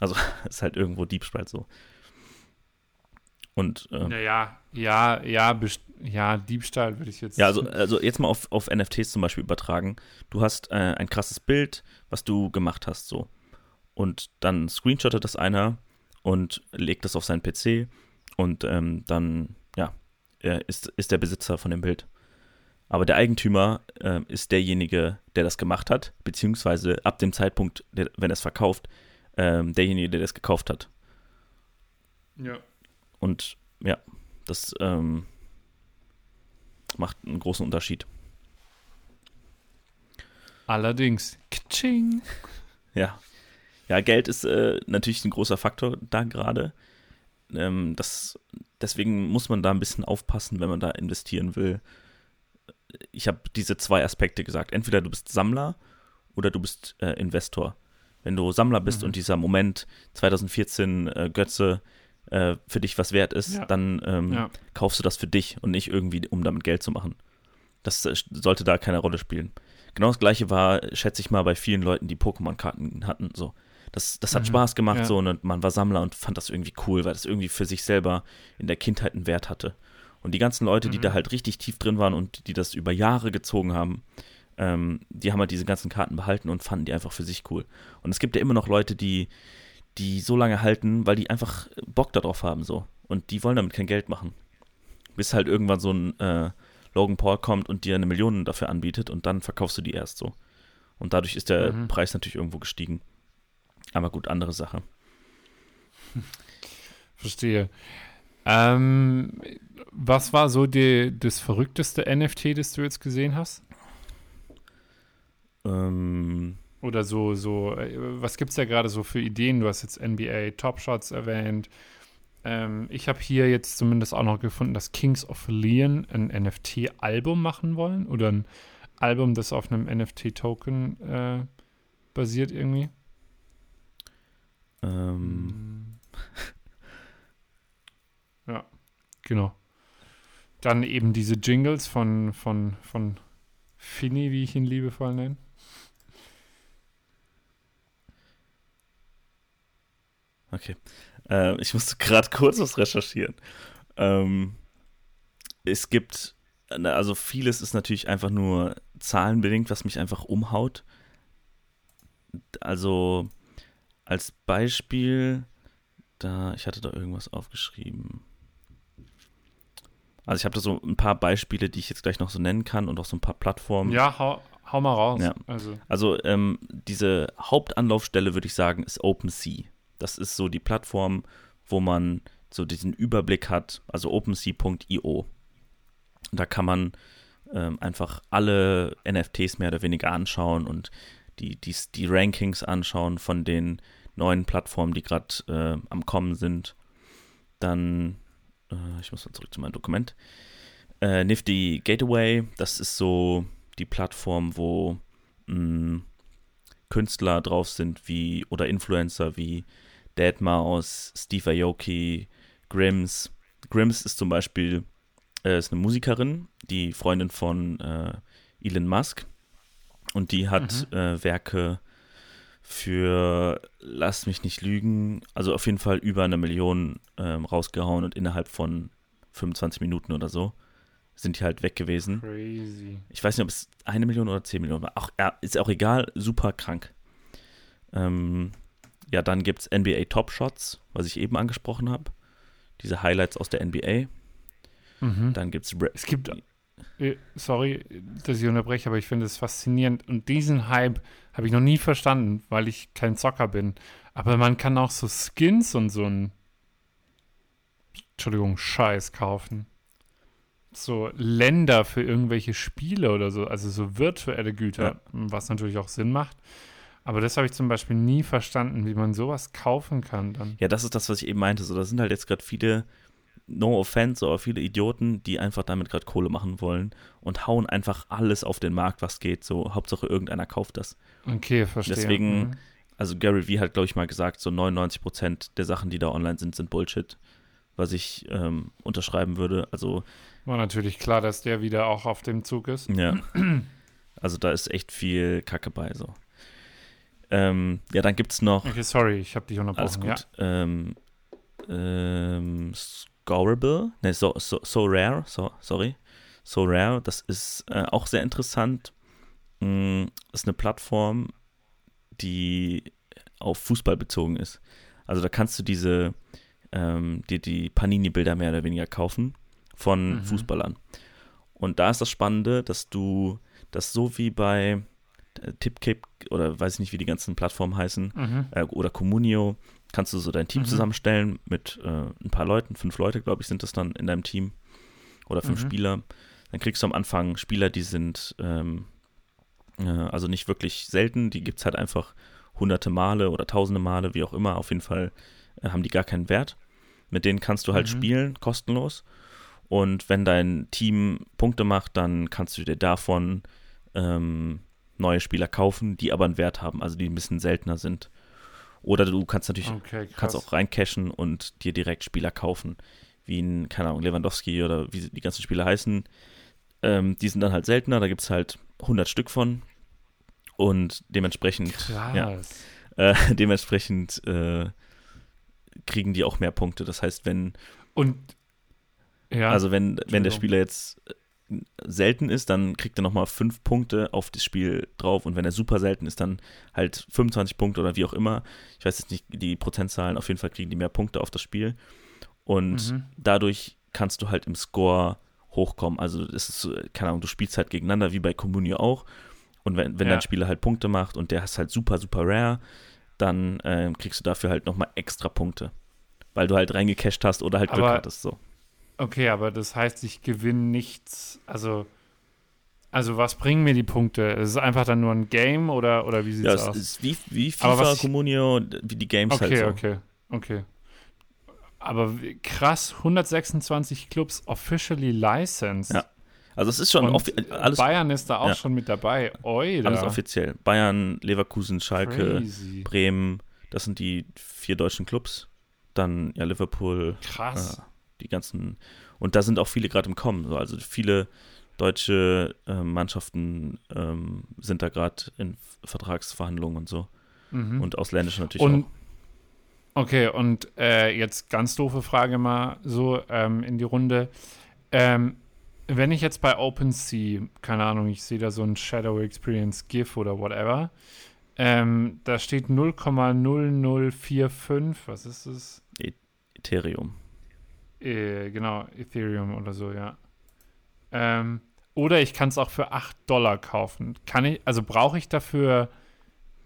Also ist halt irgendwo Diebstahl so. Und ähm, naja, ja, ja, ja, Diebstahl würde ich jetzt. Ja, also, also jetzt mal auf, auf NFTs zum Beispiel übertragen. Du hast äh, ein krasses Bild, was du gemacht hast, so. Und dann screenshottet das einer und legt das auf seinen PC und ähm, dann, ja, ist, ist der Besitzer von dem Bild. Aber der Eigentümer äh, ist derjenige, der das gemacht hat, beziehungsweise ab dem Zeitpunkt, der, wenn er es verkauft, äh, derjenige, der das gekauft hat. Ja. Und ja, das ähm, macht einen großen Unterschied. Allerdings. Kaching. Ja. Ja, Geld ist äh, natürlich ein großer Faktor da gerade. Ähm, das, deswegen muss man da ein bisschen aufpassen, wenn man da investieren will. Ich habe diese zwei Aspekte gesagt. Entweder du bist Sammler oder du bist äh, Investor. Wenn du Sammler bist mhm. und dieser Moment 2014 äh, Götze äh, für dich was wert ist, ja. dann ähm, ja. kaufst du das für dich und nicht irgendwie, um damit Geld zu machen. Das äh, sollte da keine Rolle spielen. Genau das gleiche war, schätze ich mal, bei vielen Leuten, die Pokémon-Karten hatten. So. Das, das hat mhm. Spaß gemacht, ja. so, und man war Sammler und fand das irgendwie cool, weil das irgendwie für sich selber in der Kindheit einen Wert hatte. Und die ganzen Leute, mhm. die da halt richtig tief drin waren und die das über Jahre gezogen haben, ähm, die haben halt diese ganzen Karten behalten und fanden die einfach für sich cool. Und es gibt ja immer noch Leute, die, die so lange halten, weil die einfach Bock darauf haben, so. Und die wollen damit kein Geld machen. Bis halt irgendwann so ein äh, Logan Paul kommt und dir eine Million dafür anbietet und dann verkaufst du die erst so. Und dadurch ist der mhm. Preis natürlich irgendwo gestiegen. Aber gut, andere Sache. Verstehe. Ähm, was war so die, das verrückteste NFT, das du jetzt gesehen hast? Ähm, oder so, so, äh, was gibt es da gerade so für Ideen? Du hast jetzt NBA Top Shots erwähnt. Ähm, ich habe hier jetzt zumindest auch noch gefunden, dass Kings of Leon ein NFT-Album machen wollen oder ein Album, das auf einem NFT-Token äh, basiert irgendwie. Ähm. ja, genau. Dann eben diese Jingles von, von, von Finny, wie ich ihn liebevoll nenne. Okay. Äh, ich musste gerade kurz was recherchieren. Ähm, es gibt, also vieles ist natürlich einfach nur zahlenbedingt, was mich einfach umhaut. Also als Beispiel, da, ich hatte da irgendwas aufgeschrieben. Also ich habe da so ein paar Beispiele, die ich jetzt gleich noch so nennen kann und auch so ein paar Plattformen. Ja, hau, hau mal raus. Ja. Also, also ähm, diese Hauptanlaufstelle, würde ich sagen, ist OpenSea. Das ist so die Plattform, wo man so diesen Überblick hat, also OpenSea.io. Da kann man ähm, einfach alle NFTs mehr oder weniger anschauen und die, die, die Rankings anschauen von den neuen Plattformen, die gerade äh, am Kommen sind. Dann, äh, ich muss mal zurück zu meinem Dokument. Äh, Nifty Gateway, das ist so die Plattform, wo mh, mm, Künstler drauf sind, wie oder Influencer wie Deadmau5, Steve Aoki, Grims. Grims ist zum Beispiel äh, ist eine Musikerin, die Freundin von äh, Elon Musk. Und die hat mhm. äh, Werke für, lass mich nicht lügen, also auf jeden Fall über eine Million ähm, rausgehauen und innerhalb von 25 Minuten oder so sind die halt weg gewesen. Crazy. Ich weiß nicht, ob es eine Million oder zehn Millionen war. Ach, ja, ist auch egal, super krank. Ähm, ja, dann gibt es NBA Top Shots, was ich eben angesprochen habe. Diese Highlights aus der NBA. Mhm. Dann gibt es. Es gibt. Äh, sorry, dass ich unterbreche, aber ich finde es faszinierend. Und diesen Hype habe ich noch nie verstanden, weil ich kein Zocker bin. Aber man kann auch so Skins und so ein. Entschuldigung, Scheiß kaufen. So Länder für irgendwelche Spiele oder so, also so virtuelle Güter, ja. was natürlich auch Sinn macht. Aber das habe ich zum Beispiel nie verstanden, wie man sowas kaufen kann dann. Ja, das ist das, was ich eben meinte. So, da sind halt jetzt gerade viele, no offense, aber viele Idioten, die einfach damit gerade Kohle machen wollen und hauen einfach alles auf den Markt, was geht. So, Hauptsache irgendeiner kauft das. Okay, verstehe. Deswegen, mhm. also Gary Vee hat, glaube ich, mal gesagt, so 99 Prozent der Sachen, die da online sind, sind Bullshit, was ich ähm, unterschreiben würde. Also war natürlich klar, dass der wieder auch auf dem Zug ist. Ja. Also da ist echt viel Kacke bei so. Ähm, ja, dann gibt es noch. Okay, sorry, ich habe dich unterbrochen. Alles gut. Ja. Ähm, ähm, Scoreable, ne, so, so, so Rare, so, sorry. So Rare, das ist äh, auch sehr interessant. Mm, ist eine Plattform, die auf Fußball bezogen ist. Also da kannst du diese, ähm, dir die Panini-Bilder mehr oder weniger kaufen von mhm. Fußballern. Und da ist das Spannende, dass du das so wie bei äh, oder weiß ich nicht, wie die ganzen Plattformen heißen, mhm. äh, oder Communio, kannst du so dein Team mhm. zusammenstellen mit äh, ein paar Leuten, fünf Leute, glaube ich, sind das dann in deinem Team oder fünf mhm. Spieler. Dann kriegst du am Anfang Spieler, die sind ähm, äh, also nicht wirklich selten, die gibt es halt einfach hunderte Male oder tausende Male, wie auch immer. Auf jeden Fall haben die gar keinen Wert. Mit denen kannst du halt mhm. spielen, kostenlos. Und wenn dein Team Punkte macht, dann kannst du dir davon ähm, neue Spieler kaufen, die aber einen Wert haben, also die ein bisschen seltener sind. Oder du kannst natürlich okay, kannst auch reincashen und dir direkt Spieler kaufen, wie ein, keine Ahnung, Lewandowski oder wie die ganzen Spieler heißen. Ähm, die sind dann halt seltener, da gibt es halt 100 Stück von. Und dementsprechend, ja, äh, dementsprechend äh, kriegen die auch mehr Punkte. Das heißt, wenn. Und ja, also wenn, wenn der Spieler jetzt selten ist, dann kriegt er nochmal fünf Punkte auf das Spiel drauf und wenn er super selten ist, dann halt 25 Punkte oder wie auch immer. Ich weiß jetzt nicht die Prozentzahlen, auf jeden Fall kriegen die mehr Punkte auf das Spiel und mhm. dadurch kannst du halt im Score hochkommen. Also es ist, keine Ahnung, du spielst halt gegeneinander, wie bei Communio auch und wenn, wenn ja. dein Spieler halt Punkte macht und der ist halt super, super rare, dann äh, kriegst du dafür halt nochmal extra Punkte, weil du halt reingecasht hast oder halt Glück Aber hattest, so. Okay, aber das heißt, ich gewinne nichts. Also, also was bringen mir die Punkte? Ist es einfach dann nur ein Game oder, oder wie sieht es ja, aus? Ist wie, wie FIFA, Communio, wie die Games okay, halt so. Okay, okay, okay. Aber krass, 126 Clubs officially licensed. Ja. Also es ist schon alles. Bayern ist da auch ja. schon mit dabei. Oida. Alles offiziell. Bayern, Leverkusen, Schalke, Crazy. Bremen, das sind die vier deutschen Clubs. Dann ja Liverpool. Krass. Äh, die ganzen, und da sind auch viele gerade im Kommen. Also viele deutsche äh, Mannschaften ähm, sind da gerade in Vertragsverhandlungen und so. Mhm. Und ausländische natürlich und, auch. Okay, und äh, jetzt ganz doofe Frage mal so ähm, in die Runde. Ähm, wenn ich jetzt bei OpenSea, keine Ahnung, ich sehe da so ein Shadow Experience GIF oder whatever, ähm, da steht 0,0045, was ist das? Ethereum. Äh, genau, Ethereum oder so, ja. Ähm, oder ich kann es auch für 8 Dollar kaufen. Kann ich, also brauche ich dafür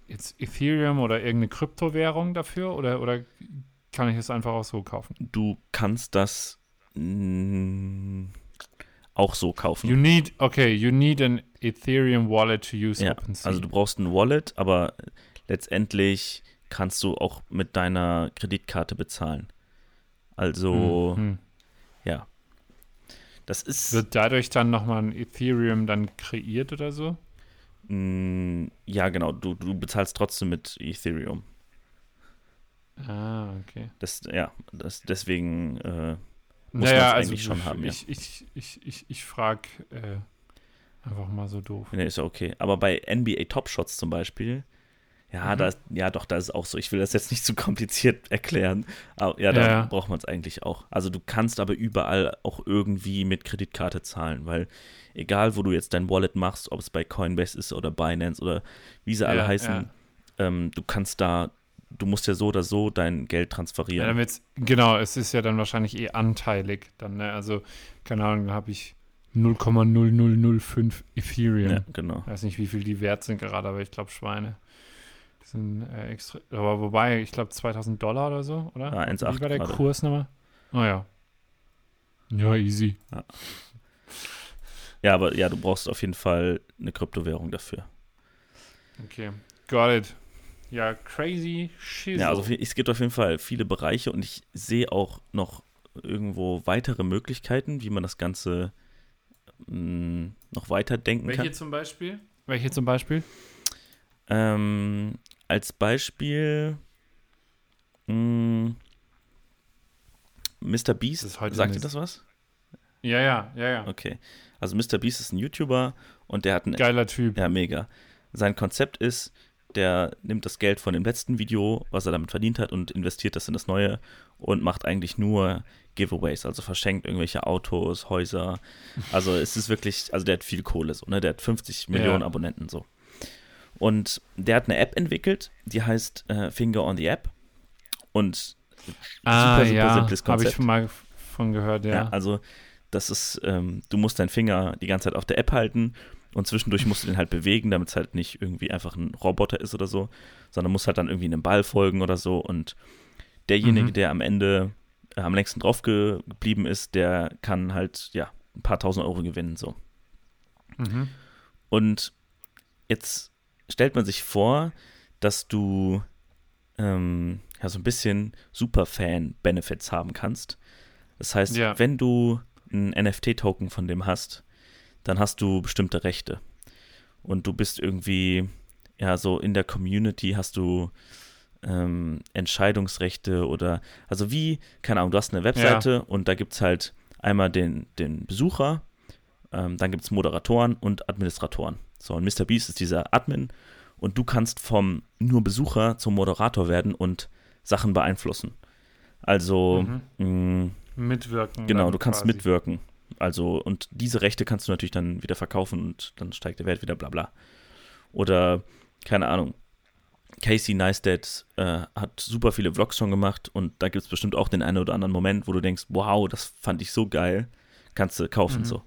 jetzt Ethereum oder irgendeine Kryptowährung dafür oder, oder kann ich es einfach auch so kaufen? Du kannst das auch so kaufen. You need, okay, you need an Ethereum Wallet to use ja, OpenSea. Also du brauchst ein Wallet, aber letztendlich kannst du auch mit deiner Kreditkarte bezahlen. Also, mhm. ja. Das ist. Wird dadurch dann nochmal ein Ethereum dann kreiert oder so? Mm, ja, genau. Du, du bezahlst trotzdem mit Ethereum. Ah, okay. Das, ja, das, deswegen, äh, muss naja, man also eigentlich schon haben. Ich, ja. ich, ich, ich, ich frage äh, einfach mal so doof. Nee, ist ja okay. Aber bei NBA Top Shots zum Beispiel, ja, mhm. da ja doch, da ist auch so. Ich will das jetzt nicht zu kompliziert erklären. Aber ja, da ja. braucht man es eigentlich auch. Also du kannst aber überall auch irgendwie mit Kreditkarte zahlen, weil egal, wo du jetzt dein Wallet machst, ob es bei Coinbase ist oder Binance oder wie sie alle heißen, ja. Ähm, du kannst da, du musst ja so oder so dein Geld transferieren. Ja, damit, genau, es ist ja dann wahrscheinlich eh anteilig. Dann, ne? Also, keine Ahnung, da habe ich 0,0005 Ethereum. Ja, genau. Ich weiß nicht, wie viel die wert sind gerade, aber ich glaube Schweine. Die sind äh, extra. Aber wobei, ich glaube 2000 Dollar oder so, oder? Ja, 1,8. Wie war der gerade. Kurs nochmal? Oh ja. Ja, easy. Ja. ja, aber ja, du brauchst auf jeden Fall eine Kryptowährung dafür. Okay. Got it. Ja, crazy shit. Ja, also es gibt auf jeden Fall viele Bereiche und ich sehe auch noch irgendwo weitere Möglichkeiten, wie man das Ganze mh, mm, noch weiter denken Welche kann. Welche zum Beispiel? Welche zum Beispiel? Ähm, als Beispiel mh, mm, Mr. Beast. Sagt dir das was? Ja, ja, ja, ja. Okay. Also Mr. Beast ist ein YouTuber und der hat einen. Geiler Typ. Ja, mega. Sein Konzept ist, der nimmt das Geld von dem letzten Video, was er damit verdient hat, und investiert das in das neue und macht eigentlich nur Giveaways, also verschenkt irgendwelche Autos, Häuser. Also es ist wirklich, also der hat viel Kohle so, ne? Der hat 50 Millionen ja. Abonnenten so. Und der hat eine App entwickelt, die heißt äh, Finger on the App. Und ah, super, super ja, simples Konzept. Habe ich schon mal von gehört, ja. ja also das ist, ähm, du musst deinen Finger die ganze Zeit auf der App halten und zwischendurch musst du den halt bewegen, damit es halt nicht irgendwie einfach ein Roboter ist oder so, sondern muss halt dann irgendwie einem Ball folgen oder so. Und derjenige, mhm. der am Ende äh, am längsten drauf geblieben ist, der kann halt, ja, ein paar tausend Euro gewinnen, so. Mhm. Und jetzt stellt man sich vor, dass du ähm, ja so ein bisschen Superfan-Benefits haben kannst. Das heißt, ja. wenn du einen NFT-Token von dem hast, dann hast du bestimmte Rechte. Und du bist irgendwie, ja, so in der Community hast du ähm, Entscheidungsrechte oder, also wie, keine Ahnung, du hast eine Webseite ja. und da gibt es halt einmal den, den Besucher, ähm, dann gibt es Moderatoren und Administratoren. So, und Mr. Beast ist dieser Admin und du kannst vom nur Besucher zum Moderator werden und Sachen beeinflussen. Also, mhm. mh, mitwirken. Genau, du kannst quasi. mitwirken. Also, und diese Rechte kannst du natürlich dann wieder verkaufen und dann steigt der Wert wieder, bla bla. Oder, keine Ahnung, Casey Neistat äh, hat super viele Vlogs schon gemacht und da gibt es bestimmt auch den einen oder anderen Moment, wo du denkst, wow, das fand ich so geil, kannst du kaufen mhm. so.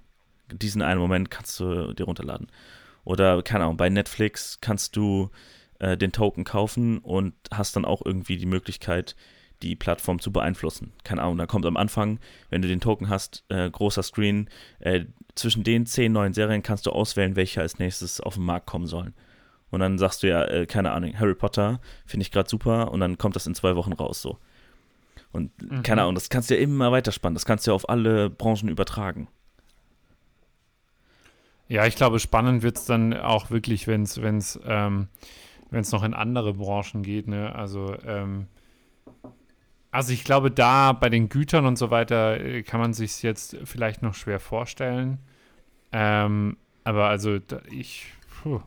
Diesen einen Moment kannst du dir runterladen. Oder, keine Ahnung, bei Netflix kannst du äh, den Token kaufen und hast dann auch irgendwie die Möglichkeit, die Plattform zu beeinflussen. Keine Ahnung, da kommt am Anfang, wenn du den Token hast, äh, großer Screen, äh, zwischen den zehn neuen Serien kannst du auswählen, welche als nächstes auf den Markt kommen sollen. Und dann sagst du ja, äh, keine Ahnung, Harry Potter finde ich gerade super und dann kommt das in zwei Wochen raus so. Und mhm. keine Ahnung, das kannst du ja immer weiterspannen, das kannst du ja auf alle Branchen übertragen. Ja, ich glaube, spannend wird es dann auch wirklich, wenn es wenn's, ähm, noch in andere Branchen geht. Ne? Also ähm, also ich glaube, da bei den Gütern und so weiter äh, kann man sich jetzt vielleicht noch schwer vorstellen. Ähm, aber also ich. Puh.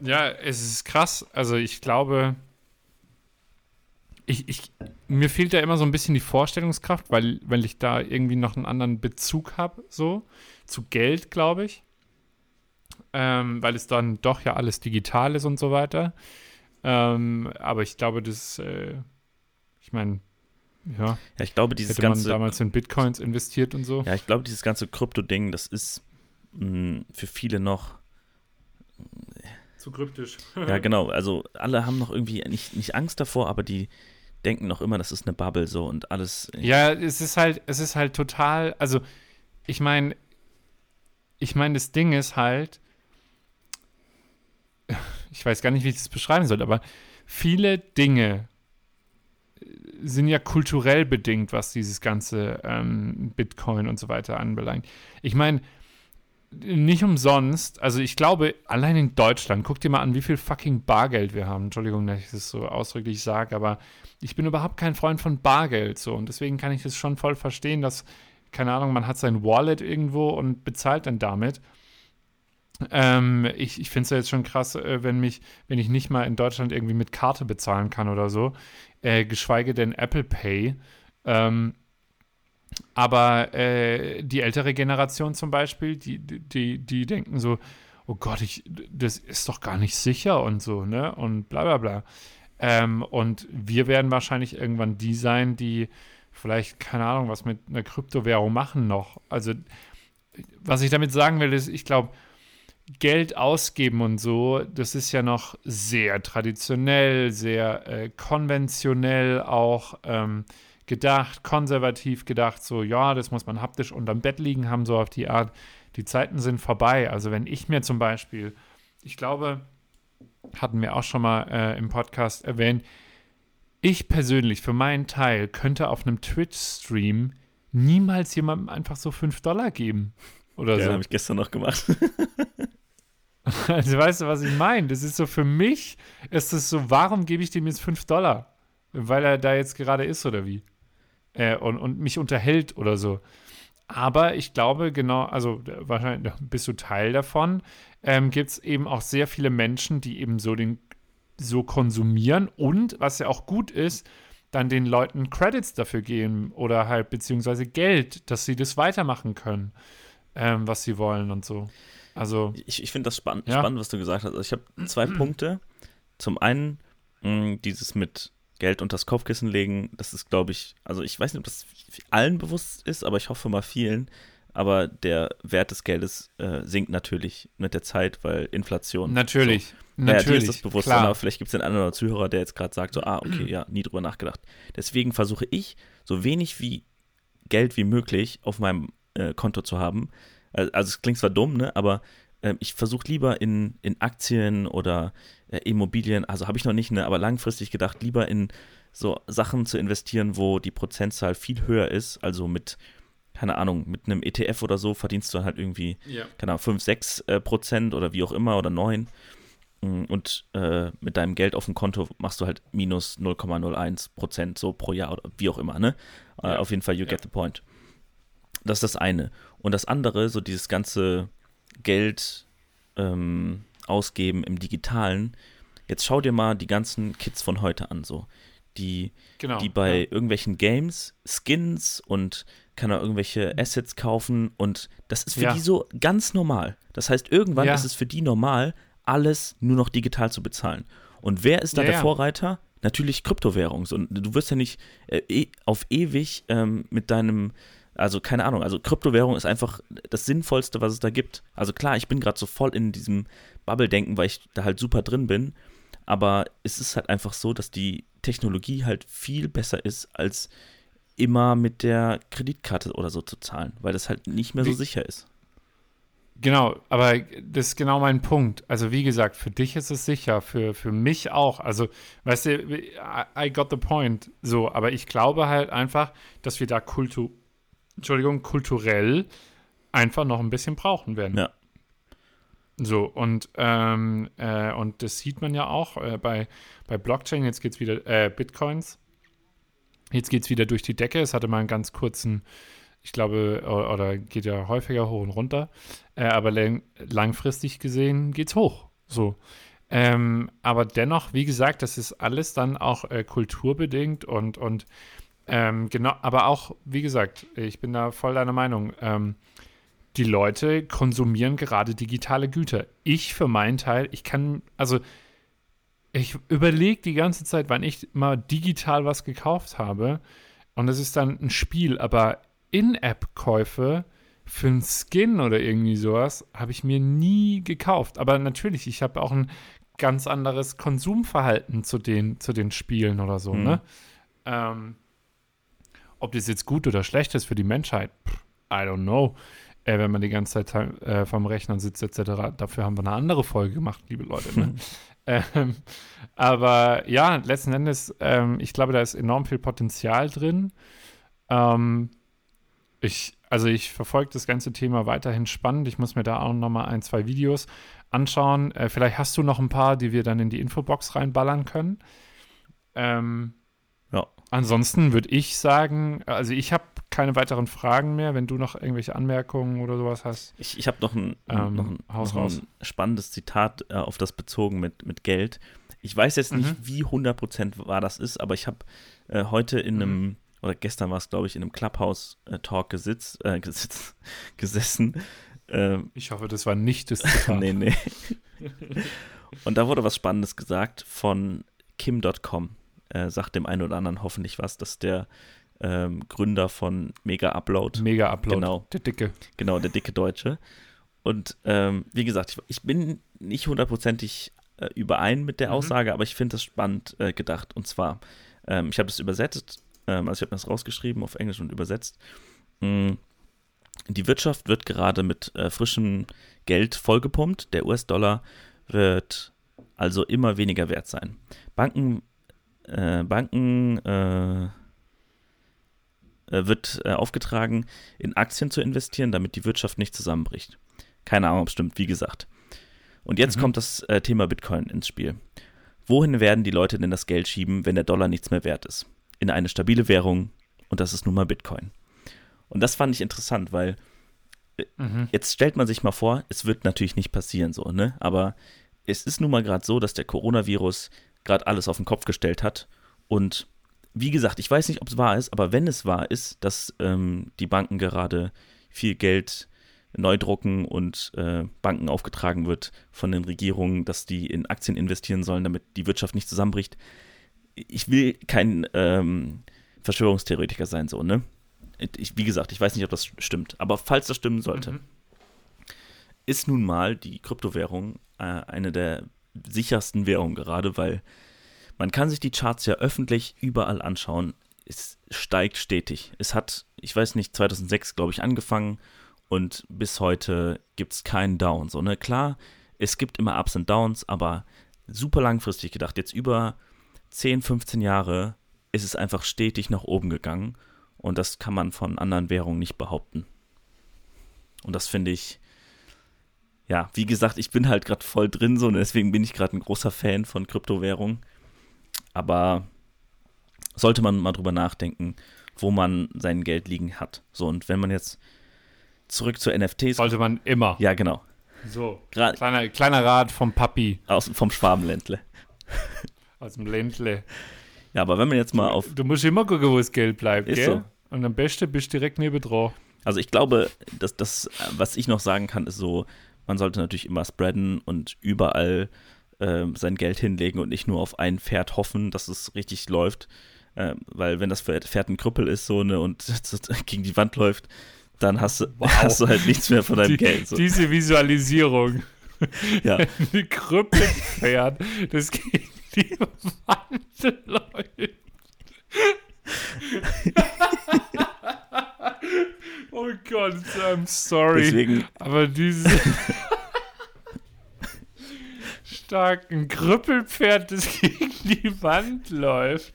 Ja, es ist krass. Also ich glaube, ich, ich, mir fehlt da immer so ein bisschen die Vorstellungskraft, weil, weil ich da irgendwie noch einen anderen Bezug habe, so zu Geld, glaube ich. Ähm, weil es dann doch ja alles digital ist und so weiter. Ähm, aber ich glaube, das äh, ich meine, ja. Ja, ich glaube, dieses hätte ganze. man damals in Bitcoins investiert und so. Ja, ich glaube, dieses ganze Krypto-Ding, das ist mh, mm, für viele noch. Zu kryptisch. ja, genau. Also, alle haben noch irgendwie nicht, nicht Angst davor, aber die denken noch immer, das ist eine Bubble so und alles. Ja, es ist halt, es ist halt total. Also, ich meine, ich meine, das Ding ist halt. Ich weiß gar nicht, wie ich das beschreiben soll, aber viele Dinge, sind ja kulturell bedingt, was dieses ganze ähm, Bitcoin und so weiter anbelangt. Ich meine, nicht umsonst, also ich glaube, allein in Deutschland, guck dir mal an, wie viel fucking Bargeld wir haben. Entschuldigung, dass ich das so ausdrücklich sage, aber ich bin überhaupt kein Freund von Bargeld so und deswegen kann ich das schon voll verstehen, dass, keine Ahnung, man hat sein Wallet irgendwo und bezahlt dann damit. Ähm, ich ich finde es ja jetzt schon krass, äh, wenn mich, wenn ich nicht mal in Deutschland irgendwie mit Karte bezahlen kann oder so, äh, geschweige denn Apple Pay. Ähm, aber äh, die ältere Generation zum Beispiel, die, die, die denken so, oh Gott, ich, das ist doch gar nicht sicher und so, ne? Und bla bla bla. Ähm, und wir werden wahrscheinlich irgendwann die sein, die vielleicht, keine Ahnung, was mit einer Kryptowährung machen noch. Also, was ich damit sagen will, ist, ich glaube, Geld ausgeben und so, das ist ja noch sehr traditionell, sehr äh, konventionell auch. Ähm, gedacht, konservativ gedacht, so, ja, das muss man haptisch unterm Bett liegen haben, so auf die Art. Die Zeiten sind vorbei. Also wenn ich mir zum Beispiel, ich glaube, hatten wir auch schon mal äh, im Podcast erwähnt, ich persönlich für meinen Teil könnte auf einem Twitch-Stream niemals jemandem einfach so 5 Dollar geben. Oder ja, so. habe ich gestern noch gemacht. also weißt du, was ich meine? Das ist so für mich, ist es so, warum gebe ich dem jetzt 5 Dollar? Weil er da jetzt gerade ist oder wie? äh, und, und mich unterhält oder so. Aber ich glaube, genau, also wahrscheinlich bist du Teil davon, ähm, gibt es eben auch sehr viele Menschen, die eben so den so konsumieren und was ja auch gut ist, dann den Leuten Credits dafür geben oder halt beziehungsweise Geld, dass sie das weitermachen können, ähm, was sie wollen und so. Also ich, ich finde das spann ja. spannend, was du gesagt hast. Also ich habe zwei Punkte. Zum einen mh, dieses mit Geld unter das Kopfkissen legen, das ist, glaube ich, also ich weiß nicht, ob das allen bewusst ist, aber ich hoffe mal vielen. Aber der Wert des Geldes äh, sinkt natürlich mit der Zeit, weil Inflation. Natürlich. So. Natürlich. Ist das bewusst, klar. aber vielleicht gibt es den anderen Zuhörer, der jetzt gerade sagt, so, ah, okay, ja, nie drüber nachgedacht. Deswegen versuche ich, so wenig wie Geld wie möglich auf meinem äh, Konto zu haben. Also, also es klingt zwar dumm, ne, aber äh, ich versuche lieber in, in Aktien oder äh, Immobilien, also habe ich noch nicht, ne, aber langfristig gedacht, lieber in so Sachen zu investieren, wo die Prozentzahl viel höher ist, also mit, keine Ahnung, mit einem ETF oder so verdienst du halt irgendwie, ja. keine Ahnung, 5, 6 äh, Prozent oder wie auch immer oder 9 mm, und äh, mit deinem Geld auf dem Konto machst du halt minus 0,01 Prozent so pro Jahr oder wie auch immer, ne? Ja. auf jeden Fall, you ja. get the point. Das ist das eine. Und das andere, so dieses ganze Geld ähm, ausgeben im Digitalen. Jetzt schau dir mal die ganzen Kids von heute an, so. Die, genau, die bei ja. irgendwelchen Games Skins und kann er irgendwelche Assets kaufen und das ist für ja. die so ganz normal. Das heißt, irgendwann ja. ist es für die normal, alles nur noch digital zu bezahlen. Und wer ist da der Vorreiter? Natürlich Kryptowährung. Und du wirst ja nicht äh, e auf ewig ähm, mit deinem also keine Ahnung, also Kryptowährung ist einfach das Sinnvollste, was es da gibt. Also klar, ich bin gerade so voll in diesem Bubble-Denken, weil ich da halt super drin bin. Aber es ist halt einfach so, dass die Technologie halt viel besser ist, als immer mit der Kreditkarte oder so zu zahlen, weil das halt nicht mehr so wie, sicher ist. Genau, aber das ist genau mein Punkt. Also wie gesagt, für dich ist es sicher, für, für mich auch. Also, weißt du, I, got the point. So, aber ich glaube halt einfach, dass wir da Kultur Entschuldigung, kulturell einfach noch ein bisschen brauchen werden. Ja. So, und, ähm, äh, und das sieht man ja auch äh, bei, bei Blockchain, jetzt geht es wieder, äh, Bitcoins, jetzt geht es wieder durch die Decke. Es hatte mal einen ganz kurzen, ich glaube, oder geht ja häufiger hoch und runter, äh, aber lang, langfristig gesehen geht es hoch. So. Ähm, aber dennoch, wie gesagt, das ist alles dann auch äh, kulturbedingt und, und ähm, genau, aber auch, wie gesagt, ich bin da voll deiner Meinung. Ähm, die Leute konsumieren gerade digitale Güter. Ich für meinen Teil, ich kann, also ich überlege die ganze Zeit, wann ich mal digital was gekauft habe. Und das ist dann ein Spiel, aber In-App-Käufe für einen Skin oder irgendwie sowas habe ich mir nie gekauft. Aber natürlich, ich habe auch ein ganz anderes Konsumverhalten zu den, zu den Spielen oder so, mhm. ne? Ähm, ob das jetzt gut oder schlecht ist für die Menschheit, I don't know. Äh, wenn man die ganze Zeit äh, vom Rechner sitzt, etc. Dafür haben wir eine andere Folge gemacht, liebe Leute. Ne? ähm, aber ja, letzten Endes, ähm, ich glaube, da ist enorm viel Potenzial drin. Ähm, ich, Also ich verfolge das ganze Thema weiterhin spannend. Ich muss mir da auch nochmal ein, zwei Videos anschauen. Äh, vielleicht hast du noch ein paar, die wir dann in die Infobox reinballern können. Ähm. Ansonsten würde ich sagen, also ich habe keine weiteren Fragen mehr, wenn du noch irgendwelche Anmerkungen oder sowas hast. Ich, ich habe noch ein, ähm, noch ein, noch ein spannendes Zitat äh, auf das bezogen mit, mit Geld. Ich weiß jetzt nicht, mhm. wie 100% wahr das ist, aber ich habe äh, heute in einem, mhm. oder gestern war es, glaube ich, in einem Clubhouse-Talk gesitzt, äh, gesitzt, gesessen. Ähm, ich hoffe, das war nicht das Zitat. nee, nee. Und da wurde was Spannendes gesagt von Kim.com. Äh, sagt dem einen oder anderen hoffentlich was, dass der ähm, Gründer von Mega Upload. Mega Upload. Genau. Der dicke. Genau, der dicke Deutsche. Und ähm, wie gesagt, ich, ich, bin nicht hundertprozentig äh, überein mit der mhm. Aussage, aber ich finde das spannend äh, gedacht. Und zwar, ähm, ich habe das übersetzt, ähm, also ich habe das rausgeschrieben auf Englisch und übersetzt. Mhm. Die Wirtschaft wird gerade mit äh, frischem Geld vollgepumpt. Der US-Dollar wird also immer weniger wert sein. Banken, äh, Banken äh, äh, wird äh, aufgetragen, in Aktien zu investieren, damit die Wirtschaft nicht zusammenbricht. Keine Ahnung, ob es stimmt, wie gesagt. Und jetzt mhm. kommt das äh, Thema Bitcoin ins Spiel. Wohin werden die Leute denn das Geld schieben, wenn der Dollar nichts mehr wert ist? In eine stabile Währung und das ist nun mal Bitcoin. Und das fand ich interessant, weil mhm. jetzt stellt man sich mal vor, es wird natürlich nicht passieren so, ne? Aber es ist nun mal gerade so, dass der Coronavirus gerade alles auf den Kopf gestellt hat und wie gesagt, ich weiß nicht, ob es wahr ist, aber wenn es wahr ist, dass ähm, die Banken gerade viel Geld neu drucken und äh, Banken aufgetragen wird von den Regierungen, dass die in Aktien investieren sollen, damit die Wirtschaft nicht zusammenbricht. Ich will kein ähm, Verschwörungstheoretiker sein, so, ne? Ich, wie gesagt, ich weiß nicht, ob das stimmt, aber falls das stimmen sollte, mhm. ist nun mal die Kryptowährung äh, eine der sichersten Währungen gerade, weil man kann sich die Charts ja öffentlich überall anschauen. Es steigt stetig. Es hat, ich weiß nicht, 2006, glaube ich, angefangen und bis heute gibt es keinen Down. So, ne? Klar, es gibt immer Ups und Downs, aber super langfristig gedacht, jetzt über 10, 15 Jahre ist es einfach stetig nach oben gegangen und das kann man von anderen Währungen nicht behaupten. Und das finde ich, ja, wie gesagt, ich bin halt gerade voll drin so und deswegen bin ich gerade ein großer Fan von Kryptowährungen. Aber sollte man mal drüber nachdenken, wo man sein Geld liegen hat. So, und wenn man jetzt zurück zu NFTs. Sollte man immer. Ja, genau. So. Grad, kleiner, kleiner Rat vom Papi. Aus, vom Schwabenländle. Aus dem Ländle. Ja, aber wenn man jetzt mal auf. Du musst immer gucken, wo das Geld bleibt, ist gell? So. Und am besten bist du direkt neben dran. Also ich glaube, dass das, was ich noch sagen kann, ist so, man sollte natürlich immer spreaden und überall äh, sein Geld hinlegen und nicht nur auf ein Pferd hoffen, dass es richtig läuft. Äh, weil wenn das Pferd ein Krüppel ist so ne, und gegen die Wand läuft, dann hast du, wow. hast du halt nichts mehr von deinem die, Geld. So. Diese Visualisierung. Ja. Ein Krüppelpferd, das gegen die Wand läuft. Oh Gott, I'm sorry. Deswegen. Aber diese starken Krüppelpferd, das gegen die Wand läuft.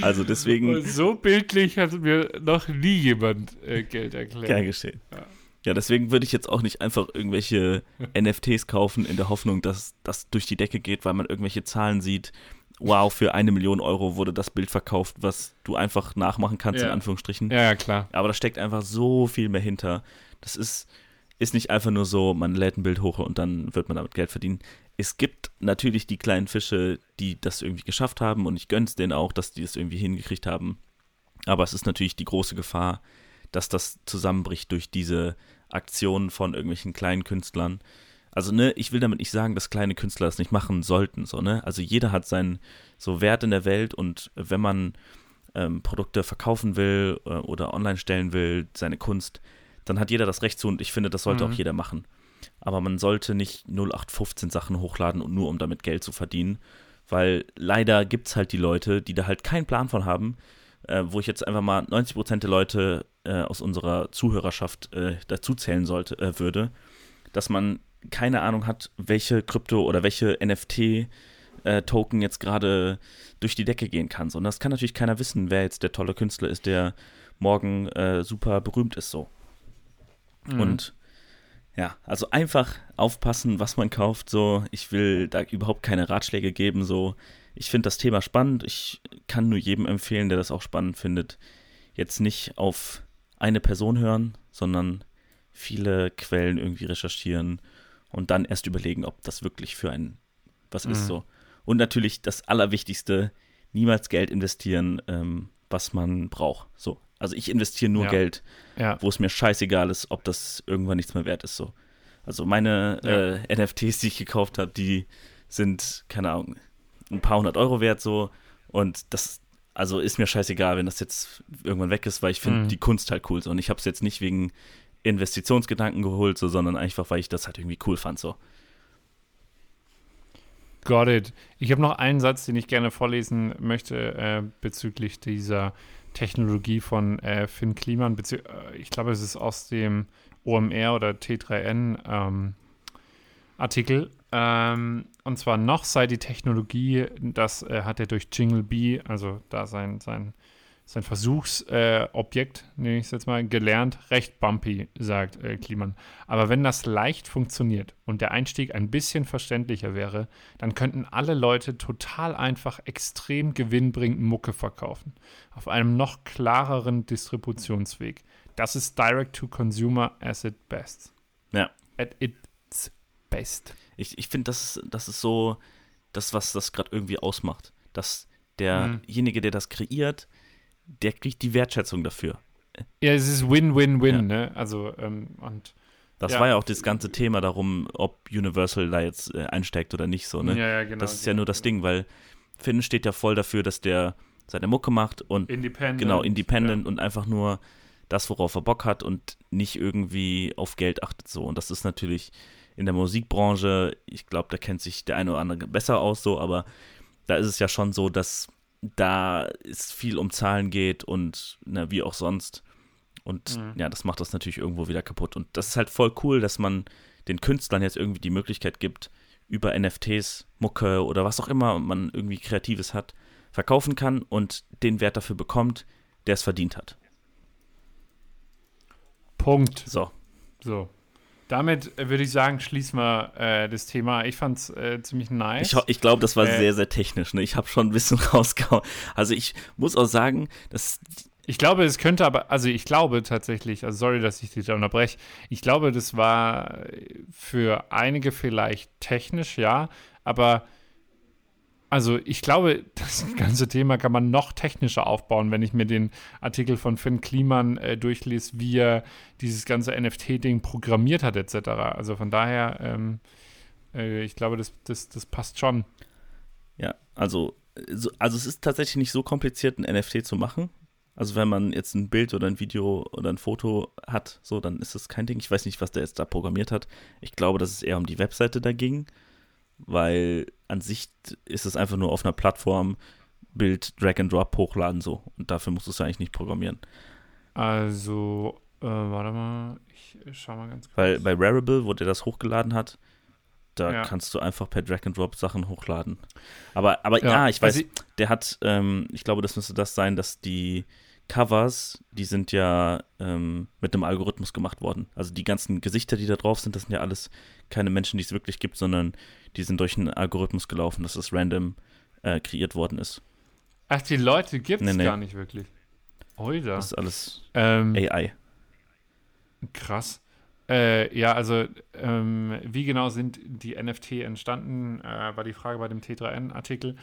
Also deswegen. Und so bildlich hat mir noch nie jemand äh, Geld erklärt. Gern geschehen. Ja. ja, deswegen würde ich jetzt auch nicht einfach irgendwelche NFTs kaufen in der Hoffnung, dass das durch die Decke geht, weil man irgendwelche Zahlen sieht. Wow, für eine Million Euro wurde das Bild verkauft, was du einfach nachmachen kannst, ja. in Anführungsstrichen. Ja, ja, klar. Aber da steckt einfach so viel mehr hinter. Das ist, ist nicht einfach nur so, man lädt ein Bild hoch und dann wird man damit Geld verdienen es gibt natürlich die kleinen Fische, die das irgendwie geschafft haben und ich gönne es denen auch, dass die das irgendwie hingekriegt haben. Aber es ist natürlich die große Gefahr, dass das zusammenbricht durch diese Aktionen von irgendwelchen kleinen Künstlern. Also, ne, ich will damit nicht sagen, dass kleine Künstler das nicht machen sollten, so, ne? Also jeder hat seinen so Wert in der Welt und wenn man ähm, Produkte verkaufen will äh, oder online stellen will, seine Kunst, dann hat jeder das Recht zu und ich finde, das sollte mhm. auch jeder machen aber man sollte nicht 0815 Sachen hochladen und nur um damit Geld zu verdienen, weil leider gibt es halt die Leute, die da halt keinen Plan von haben, äh, wo ich jetzt einfach mal 90% der Leute äh, aus unserer Zuhörerschaft äh, dazu zählen sollte, äh, würde, dass man keine Ahnung hat, welche Krypto oder welche NFT äh, Token jetzt gerade durch die Decke gehen kann. Und das kann natürlich keiner wissen, wer jetzt der tolle Künstler ist, der morgen äh, super berühmt ist so. Mhm. Und ja, also einfach aufpassen, was man kauft. So, ich will da überhaupt keine Ratschläge geben. So, ich finde das Thema spannend. Ich kann nur jedem empfehlen, der das auch spannend findet, jetzt nicht auf eine Person hören, sondern viele Quellen irgendwie recherchieren und dann erst überlegen, ob das wirklich für einen was mhm. ist so. Und natürlich das Allerwichtigste, niemals Geld investieren, ähm, was man braucht. So. Also ich investiere nur ja. Geld, ja. wo es mir scheißegal ist, ob das irgendwann nichts mehr wert ist. So. Also meine ja. äh, NFTs, die ich gekauft habe, die sind, keine Ahnung, ein paar hundert Euro wert so. Und das, also ist mir scheißegal, wenn das jetzt irgendwann weg ist, weil ich finde mhm. die Kunst halt cool. So. Und ich habe es jetzt nicht wegen Investitionsgedanken geholt, so, sondern einfach, weil ich das halt irgendwie cool fand. So. Got it. Ich habe noch einen Satz, den ich gerne vorlesen möchte äh, bezüglich dieser Technologie von äh, Finn Kliman. Äh, ich glaube, es ist aus dem OMR oder T3N ähm, Artikel. Ähm, und zwar noch sei die Technologie, das äh, hat er durch Jingle B, also da sein, sein sein Versuchsobjekt, äh, nenne ich es jetzt mal, gelernt, recht bumpy, sagt äh, Kliman. Aber wenn das leicht funktioniert und der Einstieg ein bisschen verständlicher wäre, dann könnten alle Leute total einfach extrem gewinnbringend Mucke verkaufen. Auf einem noch klareren Distributionsweg. Das ist Direct-to-Consumer as it best. Ja. At its best. Ich, ich finde, das ist, das ist so das, was das gerade irgendwie ausmacht. Dass derjenige, der das kreiert, der kriegt die Wertschätzung dafür. Ja, es ist Win-Win-Win, ja. ne? Also, ähm, und. Das ja. war ja auch das ganze Thema darum, ob Universal da jetzt äh, einsteigt oder nicht so, ne? Ja, ja, genau. Das ist ja nur das Ding, weil Finn steht ja voll dafür, dass der seine Mucke macht und independent, genau, independent und einfach nur das, worauf er Bock hat und nicht irgendwie auf Geld achtet so. Und das ist natürlich in der Musikbranche, ich glaube, da kennt sich der eine oder andere besser aus so, aber da ist es ja schon so, dass da es viel um Zahlen geht und na, wie auch sonst. Und mhm. ja, das macht das natürlich irgendwo wieder kaputt. Und das ist halt voll cool, dass man den Künstlern jetzt irgendwie die Möglichkeit gibt, über NFTs, Mucke oder was auch immer man irgendwie Kreatives hat, verkaufen kann und den Wert dafür bekommt, der es verdient hat. Punkt. So. So. Damit äh, würde ich sagen, schließen wir äh, das Thema. Ich fand es äh, ziemlich nice. Ich, ich glaube, das war äh, sehr, sehr technisch. Ne? Ich habe schon ein bisschen rausgehauen. Also ich muss auch sagen, dass ich glaube, es könnte aber, also ich glaube tatsächlich, also sorry, dass ich dich da unterbreche, ich glaube, das war für einige vielleicht technisch, ja, aber also ich glaube, das ganze Thema kann man noch technischer aufbauen, wenn ich mir den Artikel von Finn Kliman äh, durchlese, wie er dieses ganze NFT-Ding programmiert hat, etc. Also von daher, ähm, äh, ich glaube, das, das, das passt schon. Ja, also, so, also es ist tatsächlich nicht so kompliziert, ein NFT zu machen. Also wenn man jetzt ein Bild oder ein Video oder ein Foto hat, so, dann ist das kein Ding. Ich weiß nicht, was der jetzt da programmiert hat. Ich glaube, dass es eher um die Webseite da ging weil an sich ist es einfach nur auf einer Plattform Bild Drag and Drop hochladen so und dafür musst du es eigentlich nicht programmieren. Also, äh, warte mal, ich schau mal ganz kurz. Weil bei Rarible, wo der das hochgeladen hat, da ja. kannst du einfach per Drag and Drop Sachen hochladen. Aber, aber ja, ja ich weiß, also der hat, ähm, ich glaube, das müsste das sein, dass die Covers, die sind ja ähm, mit einem Algorithmus gemacht worden. Also die ganzen Gesichter, die da drauf sind, das sind ja alles keine Menschen, die es wirklich gibt, sondern die sind durch einen Algorithmus gelaufen, dass das random äh, kreiert worden ist. Ach, die Leute gibt es nee, nee. gar nicht wirklich. Oida. Das ist alles ähm, AI. Krass. Äh, ja, also ähm, wie genau sind die NFT entstanden, äh, war die Frage bei dem T3N-Artikel.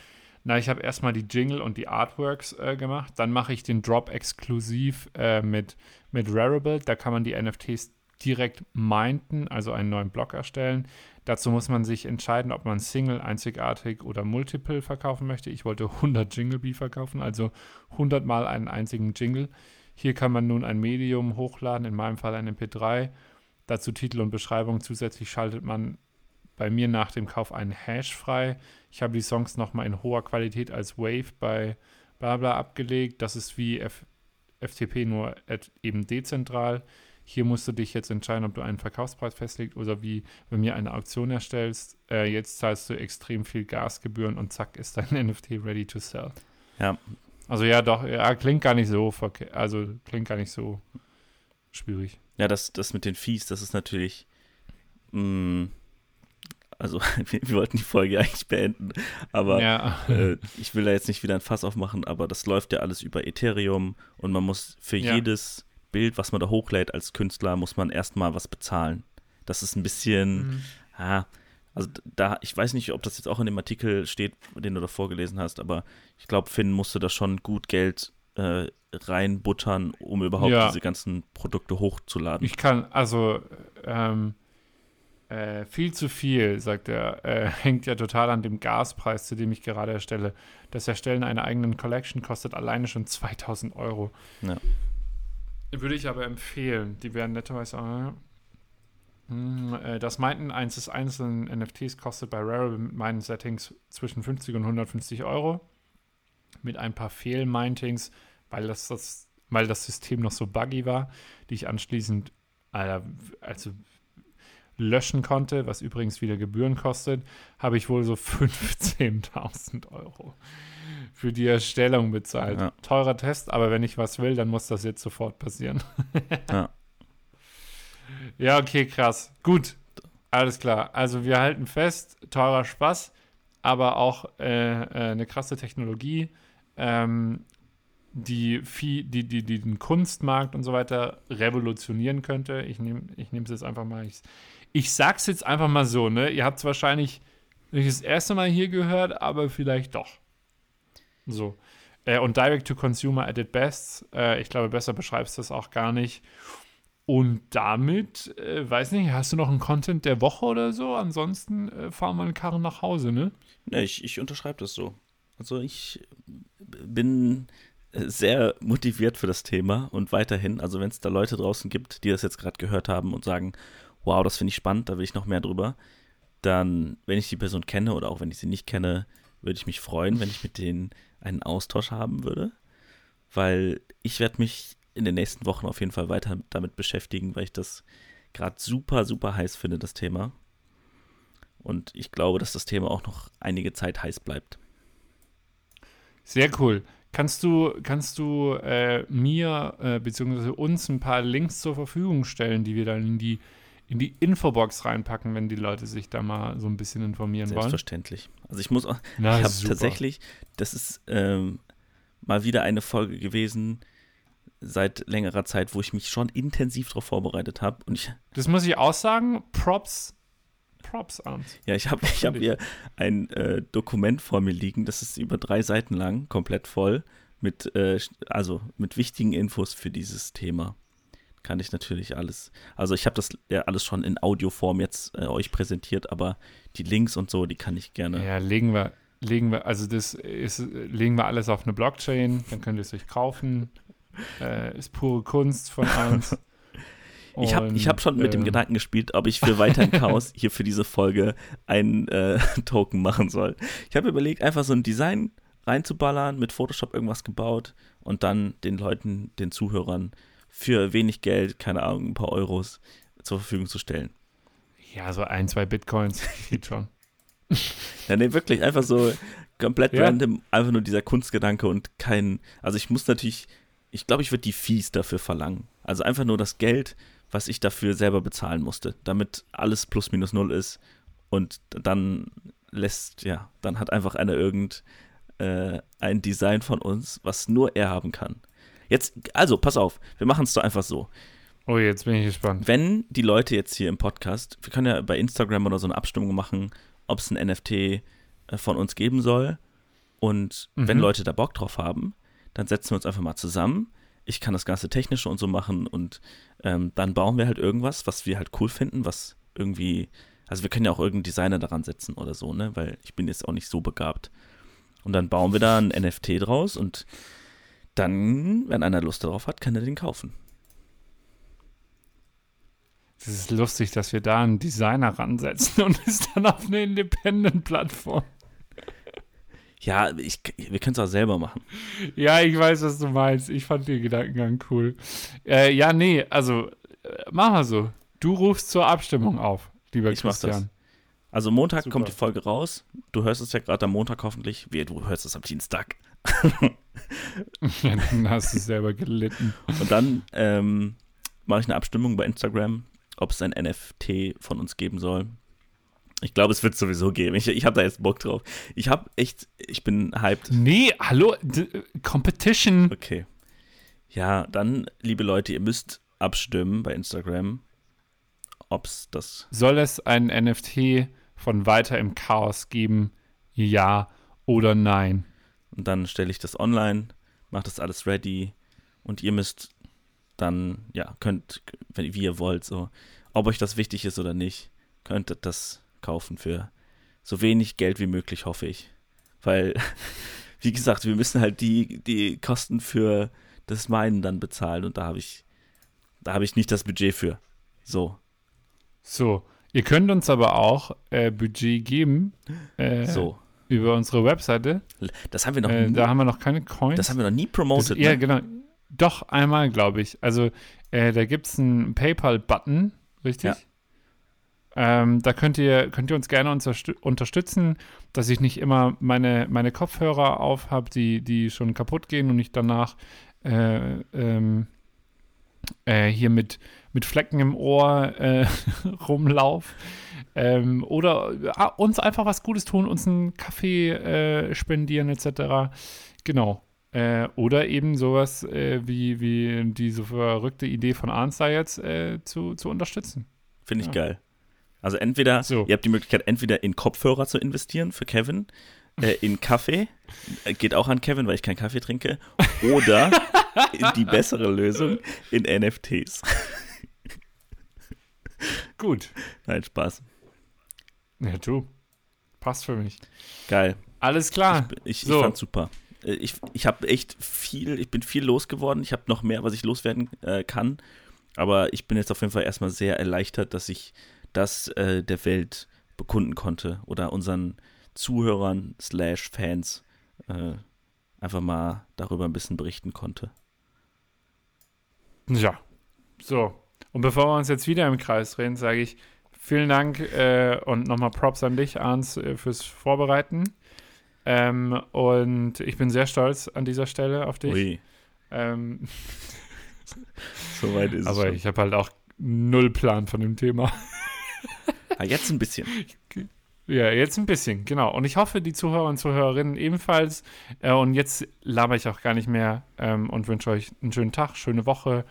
Na, ich habe erstmal die Jingle und die Artworks äh, gemacht. Dann mache ich den Drop exklusiv äh, mit, mit Rarible. Da kann man die NFTs direkt minten, also einen neuen Block erstellen. Dazu muss man sich entscheiden, ob man Single, einzigartig oder Multiple verkaufen möchte. Ich wollte 100 Jingle Bee verkaufen, also 100 mal einen einzigen Jingle. Hier kann man nun ein Medium hochladen, in meinem Fall ein MP3. Dazu Titel und Beschreibung. Zusätzlich schaltet man bei mir nach dem Kauf einen Hash frei. Ich habe die Songs nochmal in hoher Qualität als Wave bei Blabla abgelegt. Das ist wie F FTP nur eben dezentral. Hier musst du dich jetzt entscheiden, ob du einen Verkaufspreis festlegst oder wie bei mir eine Auktion erstellst. Äh, jetzt zahlst du extrem viel Gasgebühren und zack ist dein NFT ready to sell. Ja. Also ja, doch, ja, klingt gar nicht so verkehrt. Also klingt gar nicht so schwierig. Ja, das, das mit den Fees, das ist natürlich. Mh, mm, also, wir, wir, wollten die Folge eigentlich beenden, aber ja. äh, ich will da jetzt nicht wieder ein Fass aufmachen, aber das läuft ja alles über Ethereum und man muss für ja. jedes Bild, was man da hochlädt als Künstler, muss man erstmal was bezahlen. Das ist ein bisschen, mhm. ah, also da, ich weiß nicht, ob das jetzt auch in dem Artikel steht, den du da vorgelesen hast, aber ich glaube, Finn musste da schon gut Geld äh, reinbuttern, um überhaupt ja. diese ganzen Produkte hochzuladen. Ich kann, also ähm, äh, viel zu viel, sagt er, äh, hängt ja total an dem Gaspreis, zu dem ich gerade erstelle. Das Erstellen einer eigenen Collection kostet alleine schon 2000 Euro. Ja. Würde ich aber empfehlen. Die werden netterweise. Äh, hm, äh, das Meinten eines des einzelnen NFTs kostet bei Rarible mit meinen Settings zwischen 50 und 150 Euro. Mit ein paar Fehlmintings, weil das, das, weil das System noch so buggy war, die ich anschließend also löschen konnte, was übrigens wieder Gebühren kostet, habe ich wohl so 15.000 Euro für die Erstellung bezahlt. Ja. Teurer Test, aber wenn ich was will, dann muss das jetzt sofort passieren. ja. ja, okay, krass. Gut, alles klar. Also wir halten fest, teurer Spaß, aber auch äh, äh, eine krasse Technologie, ähm, die, die, die, die, den Kunstmarkt und so weiter revolutionieren könnte. Ich nehme ich es jetzt einfach mal. Ich, ich sag's jetzt einfach mal so, ne? Ihr habt es wahrscheinlich nicht das erste Mal hier gehört, aber vielleicht doch. So. Äh, und Direct to Consumer at its best. Äh, ich glaube, besser beschreibst du das auch gar nicht. Und damit, äh, weiß nicht, hast du noch einen Content der Woche oder so? Ansonsten äh, fahren wir einen Karren nach Hause, ne? Ja, ich, ich unterschreibe das so. Also ich bin sehr motiviert für das Thema und weiterhin, also wenn es da Leute draußen gibt, die das jetzt gerade gehört haben und sagen, wow, das finde ich spannend, da will ich noch mehr drüber, dann, wenn ich die Person kenne oder auch wenn ich sie nicht kenne, würde ich mich freuen, wenn ich mit denen einen Austausch haben würde, weil ich werde mich in den nächsten Wochen auf jeden Fall weiter damit beschäftigen, weil ich das gerade super, super heiß finde, das Thema. Und ich glaube, dass das Thema auch noch einige Zeit heiß bleibt. Sehr cool. Kannst du, kannst du äh, mir äh, bzw. uns ein paar Links zur Verfügung stellen, die wir dann in die in die Infobox reinpacken, wenn die Leute sich da mal so ein bisschen informieren Selbstverständlich. wollen. Selbstverständlich. Also ich muss auch, Na, ich habe tatsächlich, das ist ähm, mal wieder eine Folge gewesen seit längerer Zeit, wo ich mich schon intensiv darauf vorbereitet habe. das muss ich auch sagen, Props Props an. Ja, ich habe ich hab hier ein äh, Dokument vor mir liegen, das ist über drei Seiten lang, komplett voll, mit, äh, also mit wichtigen Infos für dieses Thema kann ich natürlich alles. Also ich habe das ja alles schon in Audioform jetzt äh, euch präsentiert, aber die Links und so, die kann ich gerne. Ja, legen wir, legen wir, also das ist, legen wir alles auf eine Blockchain, dann könnt ihr es euch kaufen. Äh, ist pure Kunst von uns. ich habe ich hab schon äh, mit dem ähm, Gedanken gespielt, ob ich für weiteren Chaos hier für diese Folge einen äh, Token machen soll. Ich habe überlegt, einfach so ein Design reinzuballern, mit Photoshop irgendwas gebaut und dann den Leuten, den Zuhörern für wenig Geld, keine Ahnung, ein paar Euros zur Verfügung zu stellen. Ja, so ein, zwei Bitcoins geht schon. ja, nee, wirklich, einfach so komplett ja. random, einfach nur dieser Kunstgedanke und kein, also ich muss natürlich, ich glaube, ich würde die Fees dafür verlangen. Also einfach nur das Geld, was ich dafür selber bezahlen musste, damit alles plus minus null ist und dann lässt, ja, dann hat einfach einer irgend äh, ein Design von uns, was nur er haben kann. Jetzt, also, pass auf, wir machen es doch einfach so. Oh, jetzt bin ich gespannt. Wenn die Leute jetzt hier im Podcast, wir können ja bei Instagram oder so eine Abstimmung machen, ob es ein NFT äh, von uns geben soll. Und mhm. wenn Leute da Bock drauf haben, dann setzen wir uns einfach mal zusammen. Ich kann das ganze Technische und so machen und ähm, dann bauen wir halt irgendwas, was wir halt cool finden, was irgendwie, also wir können ja auch irgendeinen Designer daran setzen oder so, ne, weil ich bin jetzt auch nicht so begabt. Und dann bauen wir da ein NFT draus und dann, wenn einer Lust darauf hat, kann er den kaufen. Es ist lustig, dass wir da einen Designer ransetzen und es dann auf eine Independent-Plattform. Ja, ich, wir können es auch selber machen. Ja, ich weiß, was du meinst. Ich fand den Gedankengang cool. Äh, ja, nee, also äh, mach mal so. Du rufst zur Abstimmung auf, lieber ich Christian. Mach das. Also Montag Super. kommt die Folge raus. Du hörst es ja gerade am Montag hoffentlich. Wie, du hörst es am Dienstag. ja, dann hast du selber gelitten. Und dann ähm, mache ich eine Abstimmung bei Instagram, ob es ein NFT von uns geben soll. Ich glaube, es wird sowieso geben. Ich, ich habe da jetzt Bock drauf. Ich habe echt, ich bin hyped. Nee, hallo, Competition. Okay. Ja, dann, liebe Leute, ihr müsst abstimmen bei Instagram, ob es das. Soll es ein NFT von Weiter im Chaos geben? Ja oder nein? Und dann stelle ich das online, mache das alles ready und ihr müsst dann, ja, könnt, wenn, wie ihr wollt, so, ob euch das wichtig ist oder nicht, könntet das kaufen für so wenig Geld wie möglich, hoffe ich. Weil, wie gesagt, wir müssen halt die, die Kosten für das Meinen dann bezahlen und da habe ich, da habe ich nicht das Budget für. So. So, ihr könnt uns aber auch äh, Budget geben. Äh, so. Über unsere Webseite. Das haben wir noch äh, nie. Da haben wir noch keine Coins. Das haben wir noch nie promoted. Das, ja, ne? genau. Doch, einmal, glaube ich. Also, äh, da gibt es einen PayPal-Button, richtig? Ja. Ähm, da könnt ihr, könnt ihr uns gerne unterstü- unterstützen, dass ich nicht immer meine, meine Kopfhörer auf habe, die, die schon kaputt gehen und ich danach äh, ähm, äh, hier mit, mit Flecken im Ohr äh, rumlauf. Ähm, oder äh, uns einfach was Gutes tun, uns einen Kaffee äh, spendieren etc. Genau. Äh, oder eben sowas äh, wie, wie diese verrückte Idee von Arns da jetzt äh, zu, zu unterstützen. Finde ich Ja. geil. Also entweder, So. ihr habt die Möglichkeit, entweder in Kopfhörer zu investieren für Kevin, äh, in Kaffee, geht auch an Kevin, weil ich keinen Kaffee trinke, oder die bessere Lösung in NFTs. Gut. Nein, Spaß. Ja, du. Passt für mich. Geil. Alles klar. Ich, ich So. fand's super. Äh, Ich, ich habe echt viel, ich bin viel losgeworden. Ich habe noch mehr, was ich loswerden äh, kann. Aber ich bin jetzt auf jeden Fall erstmal sehr erleichtert, dass ich das äh, der Welt bekunden konnte oder unseren Zuhörern slash Fans äh, einfach mal darüber ein bisschen berichten konnte. Ja. So. Und bevor wir uns jetzt wieder im Kreis drehen, sage ich vielen Dank äh, und nochmal Props an dich, Arns, äh, fürs Vorbereiten. Ähm, und ich bin sehr stolz an dieser Stelle auf dich. Ui, Ähm, so weit ist aber es. ich habe halt auch null Plan von dem Thema. Ah, jetzt ein bisschen. Ja, jetzt ein bisschen, genau. Und ich hoffe, die Zuhörer und Zuhörerinnen ebenfalls. Äh, und jetzt laber ich auch gar nicht mehr ähm, und wünsche euch einen schönen Tag, schöne Woche.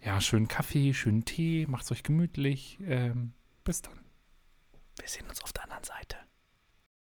Ja, schönen Kaffee, schönen Tee, macht's euch gemütlich. Ähm, bis dann. Wir sehen uns auf der anderen Seite.